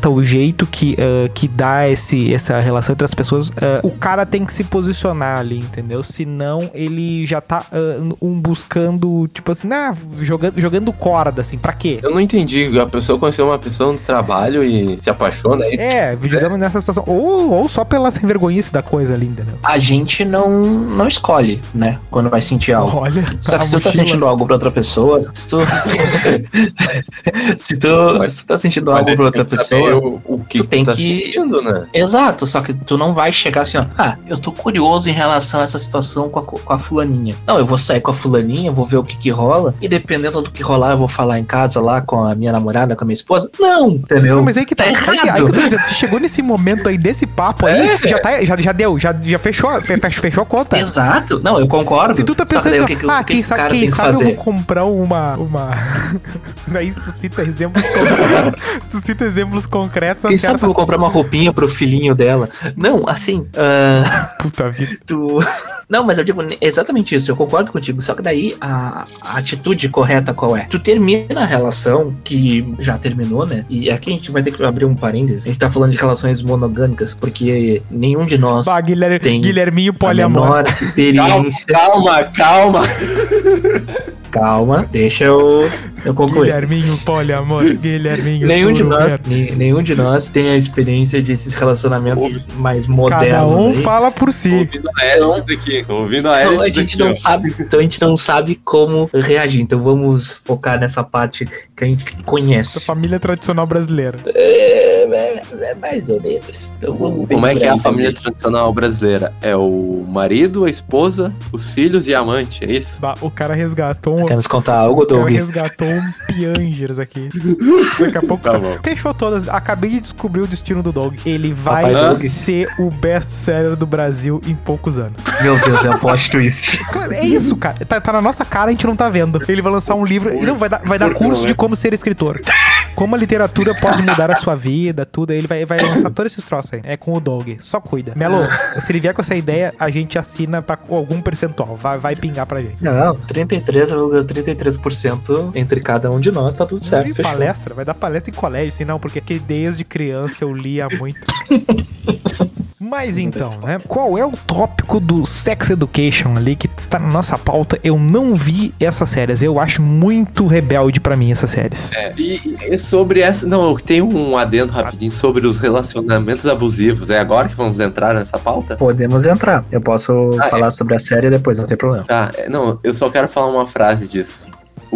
o jeito que, ah, que dá esse, essa relação entre as pessoas, ah, o cara tem que se posicionar ali, entendeu? Senão ele já tá ah, um buscando, tipo assim, ah, jogando, jogando corda, assim, pra quê? Eu não entendi. A pessoa conheceu uma pessoa no trabalho e se apaixona aí. É, digamos nessa situação. Ou, ou só pela sem vergonhice da coisa ali, entendeu? A gente não, não escolhe, né? Quando vai sentir algo. Olha, Só que se tu tá sentindo algo pra outra pessoa, se tu. se, tu se tu tá sentindo algo pra outra Saber pessoa. O, o que tu tem tá que- sentindo, né? Exato, só que tu não vai chegar assim, ó. Ah, eu tô curioso em relação a essa situação com a, com a fulaninha. Não, eu vou sair com a fulaninha, vou ver o que que rola, e dependendo do que rolar, eu vou falar em casa lá com a minha namorada, com a minha esposa. Não, entendeu? Não, mas aí que tá. Tá aí, que- aí errado. que eu tô dizendo, tu chegou nesse momento aí, desse papo aí, já, tá, já, já deu, já, já fechou, fe- fe- fechou a conta. Exato, não, eu concordo. Se tu tá que pensando assim, o que ah, que quem sabe, quem sabe eu vou comprar uma. uma... Daí se tu cita exemplos se tu cita exemplos concretos, Quem sabe eu vou comprar uma roupinha pro filhinho dela. Não, assim, ah, Puta vida. tu. Não, mas eu digo exatamente isso, eu concordo contigo. Só que daí a, a atitude correta qual é? Tu termina a relação, que já terminou, né? E aqui a gente vai ter que abrir um parênteses. A gente tá falando de relações monogâmicas, porque nenhum de nós Bah, Guilherme, Tem Guilherminho a poliamor. menor experiência. Calma, calma. calma, deixa eu, eu concluir. Guilherminho poliamor, Guilherminho Nenhum de, nós, nem- nenhum de nós tem a experiência desses relacionamentos mais Cada modernos. um aí. fala por Tô si. ouvindo a Alice daqui. Tô ouvindo a Então a Alice gente daqui, não ó. sabe, então a gente não sabe como reagir. Então vamos focar nessa parte que a gente Da conhece. família tradicional brasileira. É, é- é mais ou menos. Então vamos Como é que é a família também. tradicional brasileira? É o marido, a esposa, os filhos e a amante, é isso? Bah, O cara resgatou um. Quer nos contar algo, O cara Doug? resgatou um Piangers aqui. Daqui a pouco Tá tá- fechou todas. Acabei de descobrir o destino do Dog. Ele vai Papai Doug. ser o best-seller do Brasil em poucos anos. Meu Deus, é um plot twist. É isso, cara. Tá, tá na nossa cara, a gente não tá vendo. Ele vai lançar um livro. Não, vai dar, vai dar curso não é? de como ser escritor. Como a literatura pode mudar a sua vida, tudo. Ele vai, vai lançar todos esses troços aí. É com o Dog. Só cuida. Melo, se ele vier com essa ideia, a gente assina pra algum percentual. Vai, vai pingar pra gente. Não, 33,33% entre cada um de nós, tá tudo certo. Fechou. palestra, vai dar palestra em colégio, assim, não, porque que desde criança eu lia muito. Mas então, né? Qual é o tópico do Sex Education ali que está na nossa pauta? Eu não vi essas séries. Eu acho muito rebelde pra mim essas séries. É, e, e sobre essa. Não, tem um adendo rapidinho sobre os relacionamentos abusivos. É agora que vamos entrar nessa pauta? Podemos entrar. Eu posso Ah, falar sobre a série depois, não tem problema. Tá, é, não, eu só quero falar uma frase disso.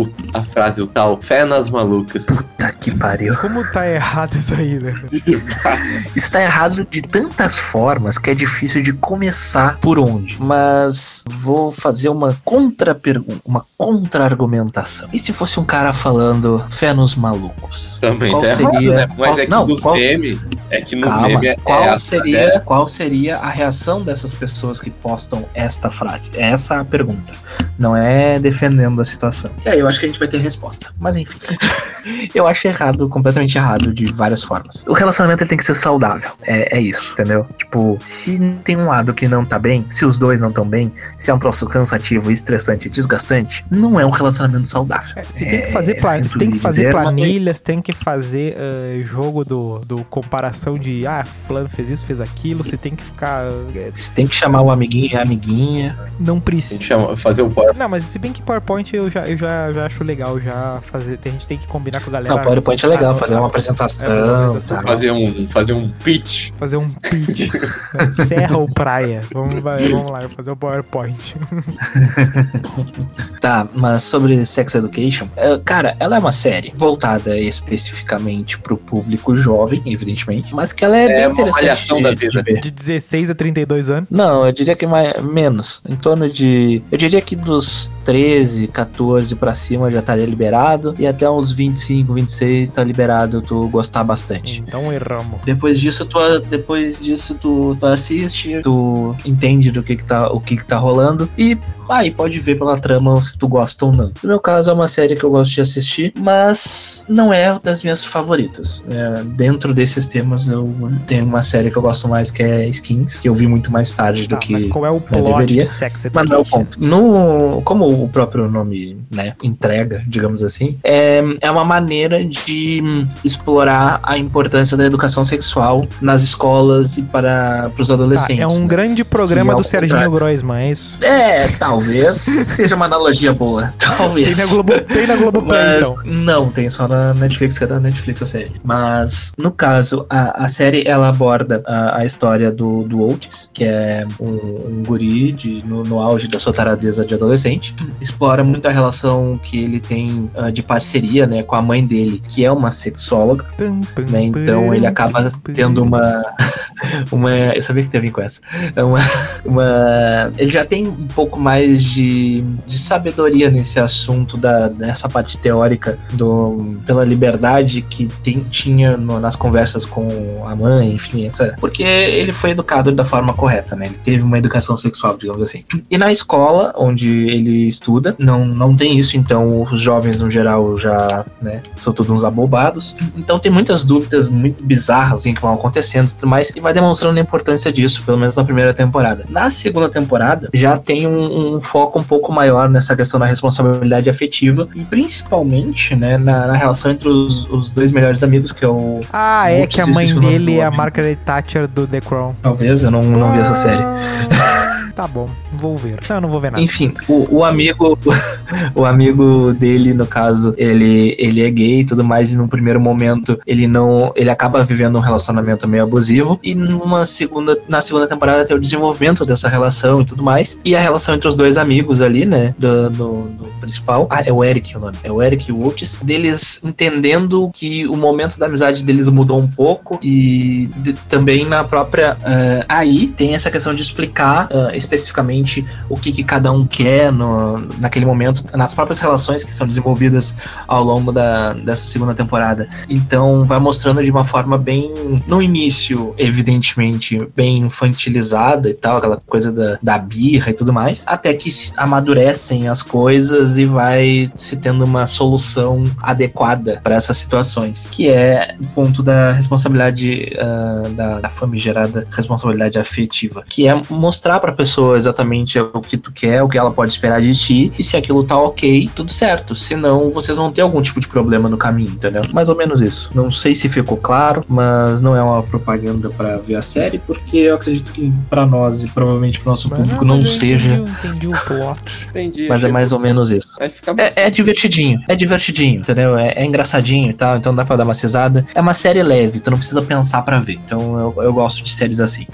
O- a frase, o tal, fé nas malucas. Tá que pariu. Como tá errado isso aí, né? Está errado de tantas formas que é difícil de começar por onde. Mas vou fazer uma contra-pergunta, uma contra-argumentação. E se fosse um cara falando fé nos malucos? Também Qual tá errado, seria- né? Mas qual- é que não, nos qual- memes. É que nos Calma, memes é, qual, é a- seria, é- qual seria a reação dessas pessoas que postam esta frase? Essa é a pergunta. Não é defendendo a situação. E aí eu acho que a gente vai ter resposta. Mas enfim. eu acho errado, completamente errado, de várias formas. O relacionamento ele tem que ser saudável. É, é isso, entendeu? Tipo, se tem um lado que não tá bem, se os dois não estão bem, se é um troço cansativo, estressante e desgastante, não é um relacionamento saudável. É, você tem que É, fazer, você tem que fazer dizer, mas é planilhas, tem que fazer eh, jogo do, do comparação de ah, fulano fez isso, fez aquilo. Você tem que ficar. eh, Você tem que chamar o amiguinho e a amiguinha. não precisa. gente chama, fazer um power. Não, mas se bem que PowerPoint eu já, eu já, já acho legal já fazer. A gente tem que combinar com a galera. Não, PowerPoint é legal, Ah, fazer tá. uma É, apresentação. fazer uma apresentação. tá. Fazer um, fazer um pitch. Fazer um pitch. Serra ou praia? Vamos, vai, vamos lá, fazer o PowerPoint. Tá, mas sobre Sex Education, é, cara, ela é uma série voltada especificamente pro público jovem, evidentemente, mas que ela é, É bem uma interessante de- da de vida. ver. De 16 a 32 anos. Não, eu diria que mais, menos. Em torno de. Eu diria que dos 13, 14 pra cima já estaria liberado. E até uns 25, 26 tá liberado tu gostar bastante. Então erramos. Depois disso, tu, depois disso tu, tu assiste, tu entende do que, que tá, o que, que tá rolando e aí pode ver pela trama se tu gosta ou não. No meu caso, é uma série que eu gosto de assistir, mas não é das minhas favoritas. É, dentro desses temas, eu tenho uma série que eu gosto mais que é Skins, que eu vi muito mais tarde do Tá, que. mas qual é o plot deveria. de Sex Mas não é o ponto. No, como o próprio nome né, entrega, digamos assim, é, é uma maneira de explorar a importância da educação sexual nas escolas e para, para os Tá, adolescentes. é um né? grande programa do Serginho contrário. Groisman, é isso? É, talvez seja uma analogia boa. Talvez. Tem na Globo, tem na Globoplay, Mas, então. Não, tem só na Netflix, que é da Netflix a série. Mas, no caso, a, a série ela aborda a, a história do, do Otis, que é um, um guri de, no, no auge da sua taradeza de adolescente. Explora muito a relação que ele tem ah, de parceria né, com a mãe dele, que é uma sexóloga. Né, então ele acaba tendo uma. uma eu sabia que teve com essa. Uma, uma, ele já tem um pouco mais de, de sabedoria nesse assunto, da, nessa parte teórica, do, pela liberdade que tem, tinha no- nas conversas com a mãe, enfim, essa, porque ele foi educado da forma correta, né? Ele teve uma educação sexual, digamos assim. E na escola, onde ele estuda, não, não tem isso, então os jovens no geral já né, são todos uns abobados. Então tem muitas dúvidas muito bizarras assim, que vão acontecendo e tudo mais, e vai demonstrando a importância disso, pelo menos na primeira temporada. Na segunda temporada, já tem um, um foco um pouco maior nessa questão da responsabilidade afetiva, e principalmente né, na, na relação entre os, os dois melhores amigos, que é o. Ah, é que a mãe dele é a. Margaret Thatcher do The Crown. Talvez, eu não, não vi essa série. Tá bom, vou ver. Não, não vou ver nada. Enfim, o, o amigo o amigo dele, no caso, ele, ele é gay e tudo mais, e num primeiro momento ele não. ele acaba vivendo um relacionamento meio abusivo. E numa segunda, na segunda temporada tem o desenvolvimento dessa relação e tudo mais. E a relação entre os dois amigos ali, né? Do, do, do principal. Ah, é o Eric o nome. É o Eric e o Otis. Deles entendendo que o momento da amizade deles mudou um pouco. E de, também na própria. Uh, aí tem essa questão de explicar uh, especificamente o que, que cada um quer no, naquele momento, nas próprias relações que são desenvolvidas ao longo da, dessa segunda temporada. Então vai mostrando de uma forma bem. No início, evidentemente, bem infantilizada e tal, aquela coisa da, da birra e tudo mais, até que amadurecem as coisas e vai se tendo uma solução adequada para essas situações, que é o ponto da responsabilidade uh, da, da famigerada responsabilidade afetiva, que é mostrar para a pessoa exatamente o que tu quer, o que ela pode esperar de ti, e se aquilo tá ok, tudo certo. Senão vocês vão ter algum tipo de problema no caminho, entendeu? Mais ou menos isso. Não sei se ficou claro, mas não é uma propaganda para ver a série, porque eu acredito que para nós e provavelmente pro nosso Mas público não, não, seja. Entendi, entendi o plot. Entendi. Mas é mais ou menos isso. Vai ficar É, é divertidinho, é divertidinho, entendeu? É, é engraçadinho e tal, então dá pra dar uma cisada. É uma série leve, tu não precisa pensar pra ver. Então eu, eu gosto de séries assim.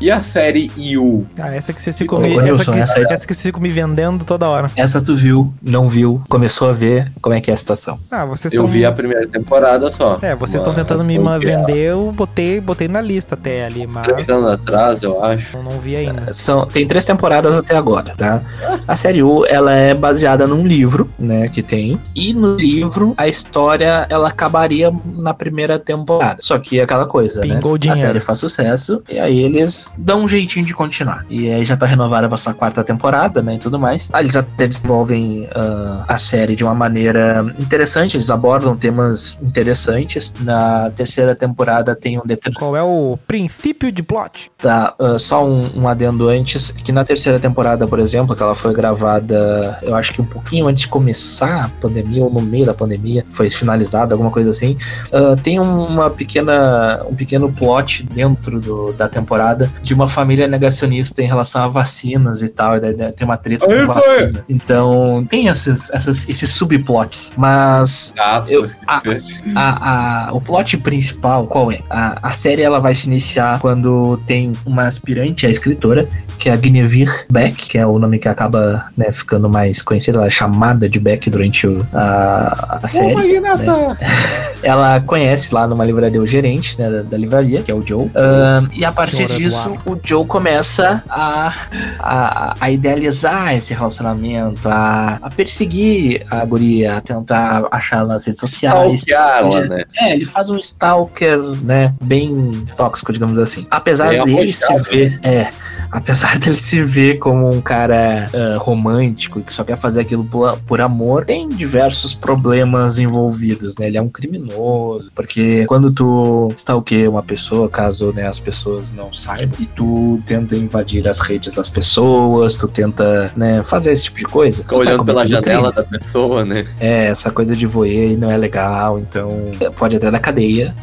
E a série You? Ah, essa que você se come, ô, essa, que, essa aí- essa que você fica me vendendo toda hora. Essa tu viu, não viu, começou a ver como é que é a situação. Ah, vocês Eu estão. vi a primeira temporada só. É, vocês estão tentando me vender, eu botei, botei na lista até ali, mas Três anos atrás, eu acho. eu não vi ainda. São, tem três temporadas até agora, tá? A série U, ela é baseada num livro, né, que tem. E no livro, a história, ela acabaria na primeira temporada. Só que é aquela coisa, né? Pingou A dinheiro. série faz sucesso, e aí eles dão um jeitinho de continuar. E aí já tá renovada pra essa quarta temporada, né, e tudo mais. Ah, Eles até desenvolvem ah, a série de uma maneira interessante, eles abordam temas interessantes. Na terceira temporada tem um determinado Qual é o princípio de plot? Tá, ah, só um, um adendo antes, que na terceira temporada, por exemplo, que ela foi gravada, eu acho que um pouquinho antes de começar a pandemia, ou no meio da pandemia, foi finalizada, alguma coisa assim, ah, tem uma pequena, um pequeno plot dentro do- da temporada de uma família negacionista em relação a vacinas e tal, e daí tem uma treta Aí com foi. vacina. Então, tem esses, essas, esses subplots, mas Gato, Eu- ah, fez. a, a- o plot principal, qual é? A, a série ela vai se iniciar quando tem uma aspirante, a escritora, que é a Guinevere Beck, que é o nome que acaba né, ficando mais conhecida, ela é chamada de Beck durante o- a, a série. né? Ela conhece lá numa livraria o gerente né, da, da livraria, que é o Joe. Ahn, e a partir Senhora disso, o Joe começa a, a, a idealizar esse relacionamento, a, a perseguir a guria, a tentar achar ela nas redes sociais. Stalkeá-la, né? É, ele faz um stalker, né, bem tóxico, digamos assim. Apesar É dele se ver, é, apesar dele se ver como um cara ah, romântico que só quer fazer aquilo por, por amor, tem diversos problemas envolvidos, né? Ele é um criminoso, porque quando tu stalkeia uma pessoa, caso né, as pessoas não saibam, e tu tenta invadir as redes das pessoas, tu tenta, né, fazer esse tipo de coisa, Fica tá olhando pela cometendo janela crimes. da pessoa, né? É, essa coisa de voyeur não é legal, então pode até dar cadeia.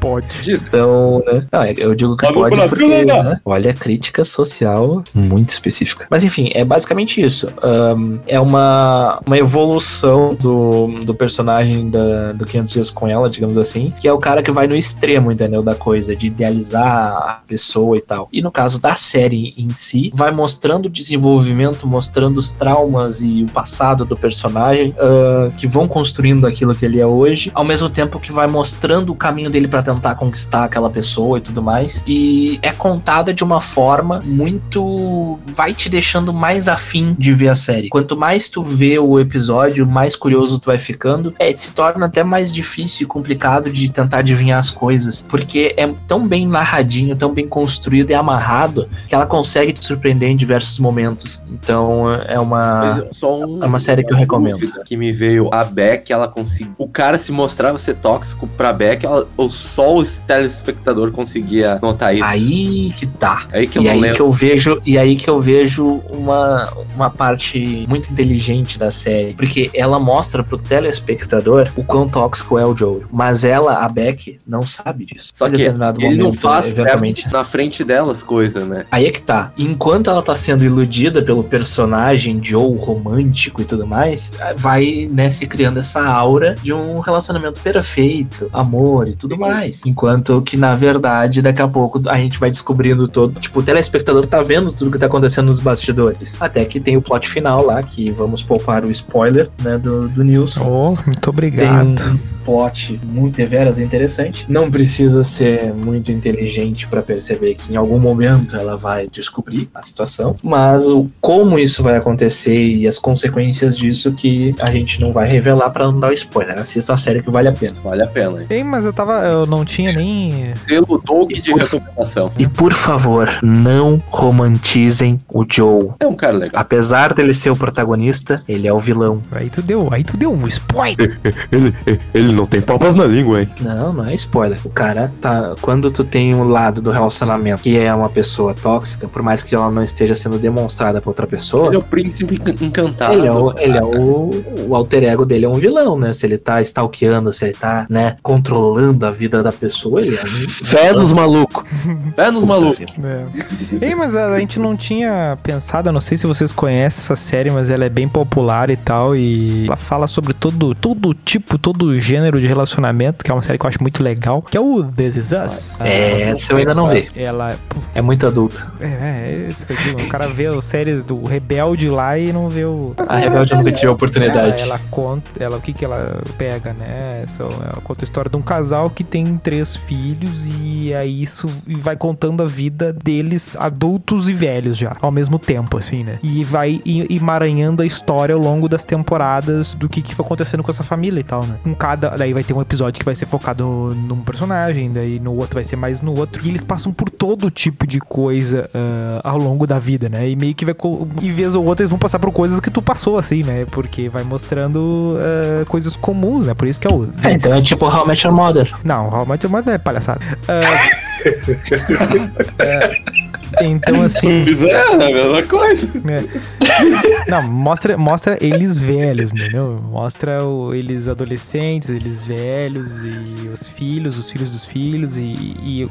Pode. Então, né? Não, eu digo que Tá no pode porque, né, olha a crítica social muito específica. Mas enfim, é basicamente isso. Ahn, é uma, uma evolução do, do personagem da, do 500 Dias com Ela, digamos assim, que é o cara que vai no extremo, entendeu? Da coisa, de idealizar a pessoa e tal. E no caso da série em si, vai mostrando o desenvolvimento, mostrando os traumas e o passado do personagem, ah, que vão construindo aquilo que ele é hoje, ao mesmo tempo que vai mostrando o caminho dele pra tentar conquistar aquela pessoa e tudo mais. E é contada de uma forma muito. vai te deixando mais afim de ver a série. Quanto mais tu vê o episódio, mais curioso tu vai ficando. É, se torna até mais difícil e complicado de tentar adivinhar as coisas, porque é tão bem narradinho, tão bem construído e amarrado que ela consegue te surpreender em diversos momentos. Então é uma. um- é uma série que eu recomendo. Que me veio a Beck, ela conseguiu. O cara se mostrava ser tóxico pra Beck, ela... ou só o telespectador conseguia notar isso. Aí que tá. Aí que eu E aí lembro. que eu vejo, e aí que eu vejo uma, uma parte muito inteligente da série, porque ela mostra pro telespectador o quão tóxico é o Joel, mas ela, a Beck, não sabe disso. Só Em que determinado ele não momento, faz eventualmente. perto- na frente delas coisa, né? Aí é que tá. Enquanto ela tá sendo iludida pelo personagem Joe romântico e tudo mais, vai, né, se criando essa aura de um relacionamento perfeito, amor e tudo mais. Enquanto que, na verdade, daqui a pouco a gente vai descobrindo todo. Tipo, o telespectador tá vendo tudo que tá acontecendo nos bastidores. Até que tem o plot final lá, que vamos poupar o spoiler, né, do, do Nilson. Oh, muito Tem obrigado. um plot muito deveras interessante. Não precisa ser muito inteligente pra perceber que em algum momento ela vai descobrir a situação, mas o como isso vai acontecer e as consequências disso que a gente não vai revelar pra não dar o spoiler. Assista a série que vale a pena. Vale a pena. hein? Ei, mas eu tava. Eu não tinha nem. Selo Doug de recomendação. E por favor, não romantizem o Joe. É um cara legal. Apesar dele ser o protagonista, ele é o vilão. Aí tu deu, aí tu deu um spoiler. Ele, ele não tem papas na língua, hein? Não, não é spoiler. O cara tá. Quando tu tem um lado do relacionamento que é uma pessoa tóxica, por mais que ela não esteja sendo demonstrada pra outra pessoa, Ele é o príncipe encan- encantado. ele é, o, ele é o, o alter ego dele é um vilão, né? Se ele tá stalkeando, se ele tá, né, controlando a vida da pessoa, ele é um. Fé nos malucos. Fé nos malucos. É. Ei, mas a gente não tinha pensado, não sei se vocês conhecem essa série, mas ela é bem popular e tal. E ela fala sobre todo, todo tipo, todo gênero de relacionamento, que é uma série que eu acho muito legal, que é o This Is Us. É, essa eu ainda não vi. Ela. É muito adulto. É, é, é isso que eu digo. O cara vê a série do Rebelde lá e não vê o. A Rebelde nunca tive a oportunidade. Ela, ela conta, ela, o que que ela pega, né? Ela conta a história de um casal que tem três filhos e aí isso vai contando a vida deles, adultos e velhos já, ao mesmo tempo, assim, né? E vai emaranhando a história ao longo das temporadas do que que foi acontecendo com essa família e tal, né? Com cada, daí vai ter um episódio que vai ser focado num personagem, daí no outro vai ser mais no outro, e eles passam por todo tipo de coisa ah, ao longo da vida, né? E meio que vai, e vez ou outra eles vão passar por coisas que tu passou, assim, né? Porque vai mostrando ah, coisas comuns, né? Por isso que é o. É, então é tipo How I Met Your Mother. Não, How I Met Your Mother é palhaçada. Ah, é, então, assim. É, a mesma coisa. É. Não, mostra, mostra eles velhos, entendeu? Mostra o- eles adolescentes, eles velhos e os filhos, os filhos dos filhos e, e,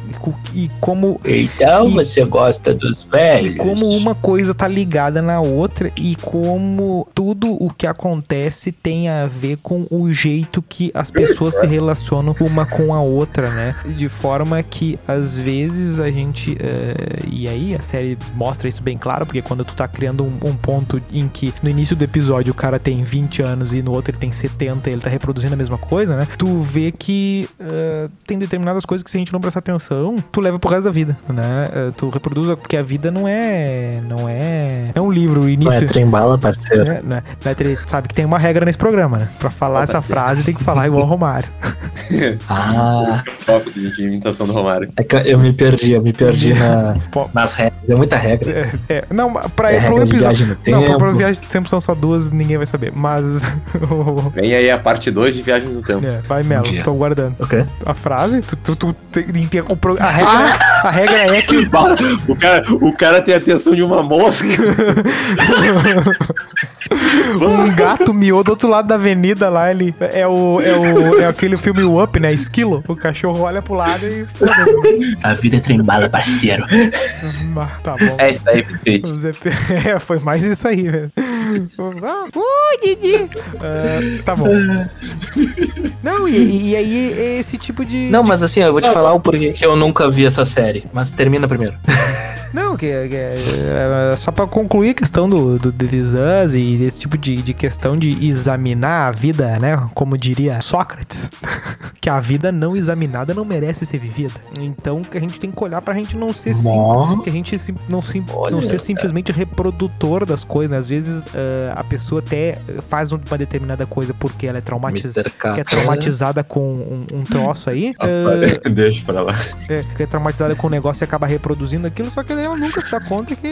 e e como Então E- você gosta dos e velhos? como uma coisa tá ligada na outra e como tudo o que acontece tem a ver com o jeito que as pessoas se relacionam uma com a outra, né? De forma que às vezes a gente. eh, e aí a série mostra isso bem claro, porque quando tu tá criando um, um ponto em que no início do episódio o cara tem 20 anos e no outro ele tem 70 e ele tá reproduzindo a mesma coisa, né? Tu vê que eh, tem determinadas coisas que se a gente não prestar atenção, tu leva pro resto da vida, né? Eh, tu reproduz, porque a vida não é. Não é. É um livro, o Não início. é trembala, parceiro. né? Né? Né, Tre- Sabe que tem uma regra nesse programa, né? Pra falar essa frase tem que falar igual o Romário. Ah, Foco de, imitação do Romário. é que eu me perdi, eu me perdi na, nas regras. É muita regra. É, é, não, pra, É pro episódio. viagem no Não, pra, pra tempo. viagem do tempo são só duas, ninguém vai saber. Mas. Vem aí a parte 2 de Viagem no Tempo. é, vai, Melo, tô guardando. A frase, tu, tu, tu tem- pro- a, regra, a regra é que. O cara, o cara tem a atenção de uma mosca. Um gato miou do outro lado da avenida lá, ele. É o. É, o, é aquele filme o Up, né? Esquilo. O cachorro olha pro lado e. A vida é trembala, parceiro. Ah, tá bom. É, isso aí, É, foi mais isso aí, velho. Ui, Didi! Ah, tá bom. Não, e, e aí é esse tipo de. Não, mas assim, eu vou te falar o porquê que eu nunca vi essa série. Mas termina primeiro. Não, que, que é, é só pra concluir a questão do, do This Is Us e desse tipo de, de questão de examinar a vida, né? Como diria Sócrates, que a vida não examinada não merece ser vivida. Então que a gente tem que olhar pra gente não ser sim, que a gente sim- não, sim, Olha, não ser simplesmente reprodutor das coisas. né? Às vezes ah, a pessoa até faz uma determinada coisa porque ela é. Que é traumatizada com um, um troço aí. ah, Deixa pra lá. é, que é traumatizada com o negócio e acaba reproduzindo aquilo, só que daí ela nunca se dá conta que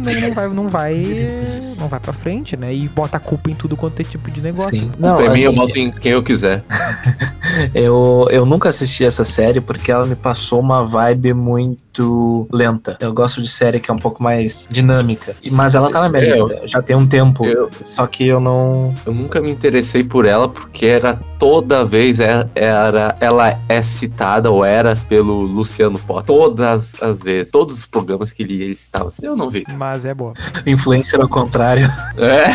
não, não vai, não vai, não vai pra frente, né? E bota a culpa em tudo quanto é tipo de negócio. Sim. Não, pra mim, eu assim, boto em quem eu quiser. Eu, eu nunca assisti essa série porque ela me passou uma vibe muito lenta. Eu gosto de série que é um pouco mais dinâmica. E- Mas ela tá na minha Eu- lista. Já tem um tempo. eu- Só que eu não. Eu nunca me interessei por ela porque era toda vez é- era, ela é citada ou era pelo Luciano Potter. Todas as vezes, todos os programas que ele, ele estava. Eu não vi. Mas é boa. Influencer ao contrário. É,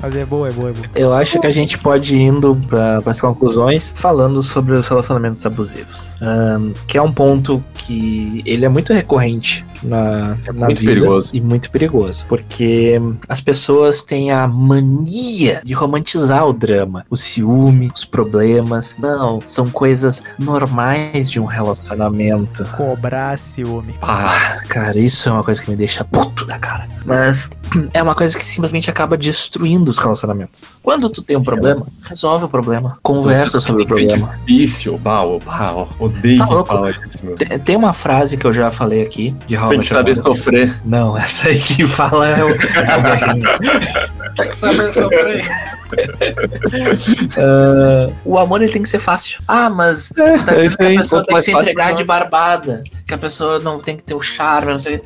Mas é boa, é boa, é boa. Eu acho que a gente pode ir indo para as conclusões falando sobre os relacionamentos abusivos. Ahn, que é um ponto que ele é muito recorrente na, na muito vida perigoso. e muito perigoso. Porque as pessoas têm a mania de romantizar o drama, o ciúme, os problemas. Não, são coisas normais de um relacionamento. Cobrar ciúme. Ah, cara, isso é uma coisa que me deixa puto da cara. Mas é uma coisa que simplesmente acaba destruindo os relacionamentos. Quando tu tem um problema, resolve o problema. Conversa sobre o problema. difícil. Pau, pau, odeio Tá que louco. fala disso. Tem- Tem uma frase que eu já falei aqui, de I Tem que saber sofrer. Não, essa aí que fala é o, é. Tem que saber sofrer. Ah, o amor ele tem que ser fácil. Ah, mas tá é dizendo isso que a aí, pessoa tem que se entregar de barbada. Que a pessoa não tem que ter o charme, não sei.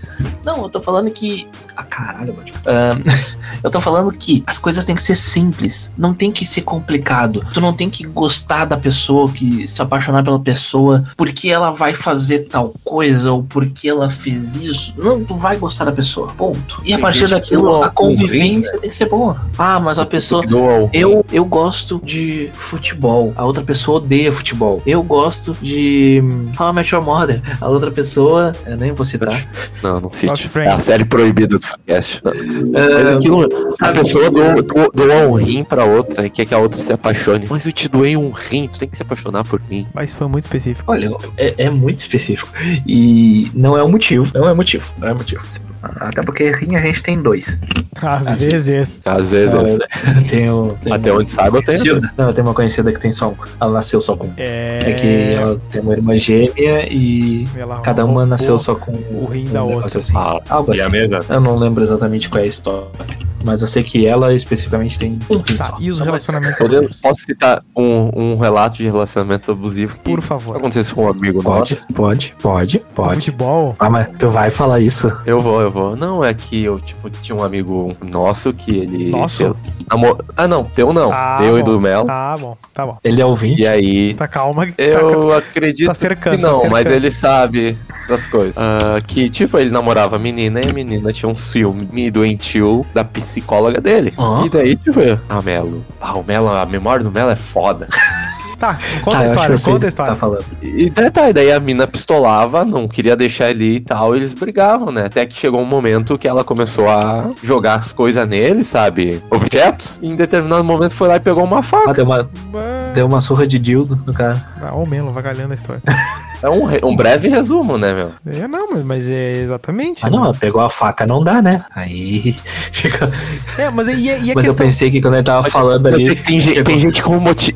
Não, eu tô falando que. Ah, caralho, mano. Ah, eu tô falando que as coisas têm que ser simples. Não tem que ser complicado. Tu não tem que gostar da pessoa, que se apaixonar pela pessoa porque ela vai fazer tal coisa ou porque ela fez isso. Não, tu vai gostar da pessoa. Ponto. E a partir daquilo, a um convivência tem que ser boa. Ah, mas a pessoa. Eu, eu gosto de futebol. A outra pessoa odeia futebol. Eu gosto de hum, How I Met Your Mother. A outra pessoa, eu nem vou citar. Não, não cite. É a série proibida do podcast. Mas Ah, aquilo, a pessoa doa, doa- doa um rim pra outra e quer que a outra se apaixone. Mas eu te doei um rim, tu tem que se apaixonar por mim. Mas foi muito específico. Olha, é, é muito específico. E não é um motivo. Não é motivo. Não é motivo. Até porque rim a gente tem dois. Às vezes. Às vezes, Tem o. Tem até uma onde saiba, eu tenho. Não, eu tenho uma conhecida que tem só um. Ela nasceu só com um. É. É que ela tem uma irmã gêmea e ela cada uma nasceu só com o rim um da outra. Assim. Ah, Algo e a assim. mesa? Eu não lembro exatamente qual é a história. Mas eu sei que ela especificamente tem rim Tá, e os relacionamentos Podendo- abusivos? posso citar um, um relato de relacionamento abusivo Por favor. aconteceu com um amigo Pode, nosso. pode, pode, pode. Futebol? Ah, mas tu vai falar isso. Eu vou, eu vou. Não, é que eu, tipo, tinha um amigo nosso que ele. Nosso? ele namor- Ah, não, teu não. Ah, teu e bom. do Mel. Tá bom, tá bom. Ele é ouvinte. E aí. Tá calma. Tá, Eu acredito tá cercando. que não, tá cercando. mas ele sabe das coisas. Ah, que, tipo, ele namorava a menina e a menina tinha um ciúme doentio da psicóloga dele. Ó. E daí, tipo, ah, Melo. Ah, o Melo, a memória do Melo é foda. Tá, conta Tá, a história, conta a história. Tá falando. E daí, tá, e daí a mina pistolava, não queria deixar ele ir e tal, e eles brigavam, né? Até que chegou um momento que ela começou a jogar as coisas nele, sabe? Objetos. E em determinado momento foi lá e pegou uma Ah, faca. deu uma, Ah, deu uma surra de dildo no cara. Ó, o Melo, vagalhando a história. É um, re- um breve resumo, né, meu? É, não, mas, mas é exatamente. Ah, não, ela pegou a faca, não dá, né? Aí fica. É, mas e, e a Mas eu questão... pensei que quando ele tava falando Eu ali. tem, gente- tem gente que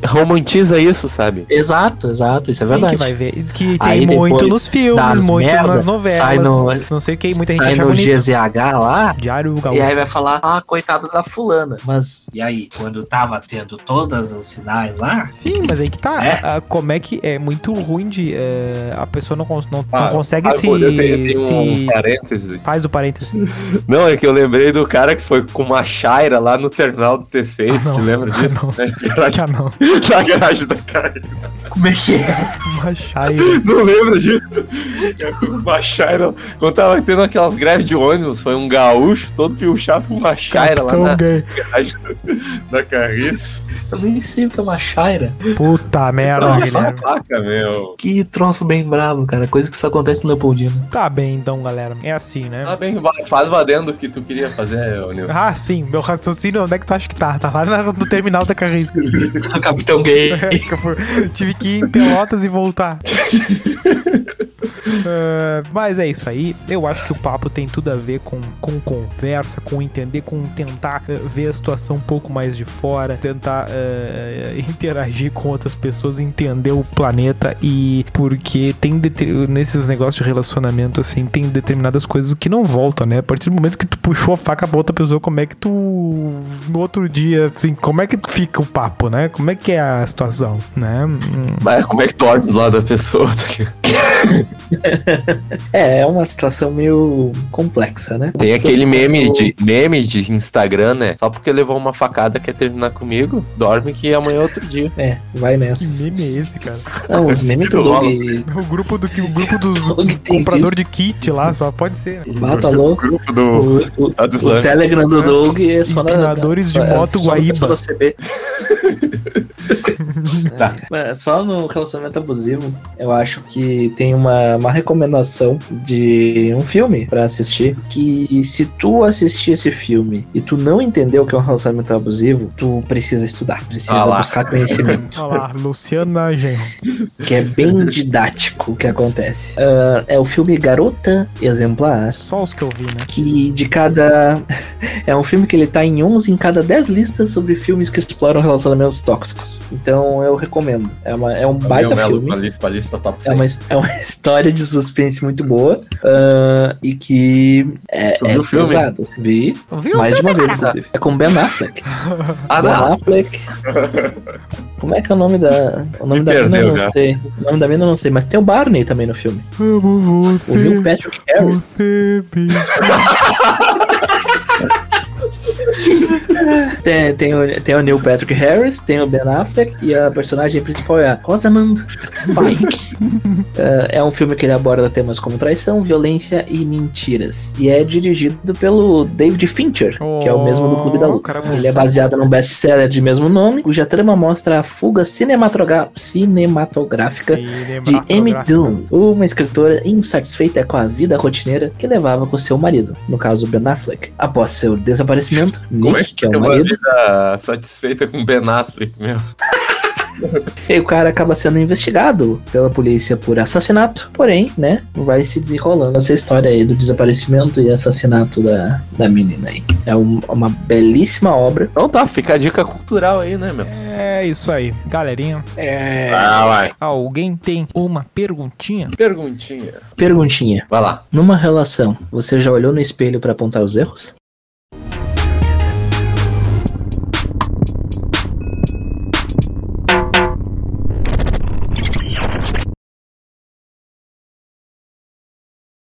romantiza isso, sabe? Exato, exato, isso é Sim, verdade. que vai ver. Que tem Aí muito nos filmes, muito merda, nas novelas. sai no- Não sei o que, muita gente Sai acha no bonito. GZH lá, Diário E Gaúcho. aí vai falar, ah, coitada da fulana. Mas, e aí, quando tava tendo todos os sinais lá? Sim, mas aí que tá. É. Ah, como é que é muito ruim de. A pessoa não, cons- não, não Ah, consegue ah, se. eu tenho- eu tenho um se- parêntese. Faz o parênteses. Não, é que eu lembrei do cara que foi com uma chaira lá no terminal do T6, Ah, não. te lembra Ah, disso? não. Né? Garagem- Já não. Na garagem da cara. Como é que é? Uma chaira. Não lembra disso? Uma chaira. Quando tava tendo aquelas greves de ônibus, foi um gaúcho todo piochado com uma chaira lá na gay. garagem da Carriço. Eu nem sei o que é uma chaira. Puta merda, Guilherme. faca, meu. Que troço bem bravo, cara. Coisa que só acontece no Leopoldino. Tá bem, então, galera. É assim, né? Tá bem, faz vadendo o que tu queria fazer, Nilson. Ah, sim. Meu raciocínio, onde é que tu acha que tá? Tá lá no terminal da Carrisca. Capitão gay. Fui- tive que ir em Pelotas e voltar. É, mas é isso aí. Eu acho que o papo tem tudo a ver com, com conversa, com entender, com tentar eh, ver a situação um pouco mais de fora, tentar eh, interagir com outras pessoas, entender o planeta e porque tem nesses negócios de relacionamento assim, tem determinadas coisas que não voltam, né? A partir do momento que tu puxou a faca pra outra pessoa, como é que tu no outro dia, assim, como é que fica o papo, né? Como é que é a situação, né? Mas como é que dorme do lado da pessoa? tá? É, é uma situação meio complexa, né? Tem aquele meme de, meme de Instagram, né? Só porque levou uma facada quer terminar comigo, dorme que amanhã é outro dia. É, vai Que nessas. meme é esse, cara? Não, os memes do Doug. O grupo do o grupo dos comprador de kit lá, só pode ser. né? Mata louco. Grupo do O, o, Estado o. Telegram do Doug é só na. Empinadores de é moto Guaíba. Tá. Só no relacionamento abusivo, eu acho que tem uma, uma recomendação de um filme pra assistir. Que se tu assistir esse filme e tu não entendeu o que é um relacionamento abusivo, tu precisa estudar, precisa Ah lá. buscar conhecimento. Olha lá, Luciana Genro. que é bem didático o que acontece. Ah, é o filme Garota Exemplar. Só os que eu vi, né? Que de cada. É um filme que ele tá em 11 em cada 10 listas sobre filmes que exploram relacionamentos tóxicos. Então eu recomendo. É, uma, é um baita Meu Melo, filme. pra lista, pra lista top É 100. uma, é uma história de suspense muito boa. ah, e que é, Tu é viu o filme? pesado. Vi Viu? mais de uma vez, inclusive. É com Ben Affleck. Ah, Ben. Affleck. Como é que é o nome da. O nome Me da mina eu perdeu, não já. sei. O nome da mina eu não sei, mas tem o Barney também no filme. Amo O Neil você. Patrick Harris. Você me Tem, tem, o, tem o Neil Patrick Harris, tem o Ben Affleck e a personagem principal é a Rosamund Pike. É, é um filme que ele aborda temas como traição, violência e mentiras. E é dirigido pelo David Fincher, que é o mesmo do Clube da Oh, Luta. cara, Ele é baseado num best-seller de mesmo nome, cuja trama mostra a fuga cinematogra- cinematográfica de Amy Doon, uma escritora insatisfeita com a vida rotineira que levava com seu marido, no caso Ben Affleck. Após seu desaparecimento, é Nick, o uma marido, vida satisfeita com Ben Affleck, meu? e o cara acaba sendo investigado pela polícia por assassinato, porém, né, vai se desenrolando essa história aí do desaparecimento e assassinato da, da menina aí. É um- uma belíssima obra. Então tá, fica a dica cultural aí, né, meu? É isso aí, galerinha. É... Ah, vai. Alguém tem uma perguntinha? Perguntinha. Perguntinha. Vai lá. Numa relação, você já olhou no espelho pra apontar os erros?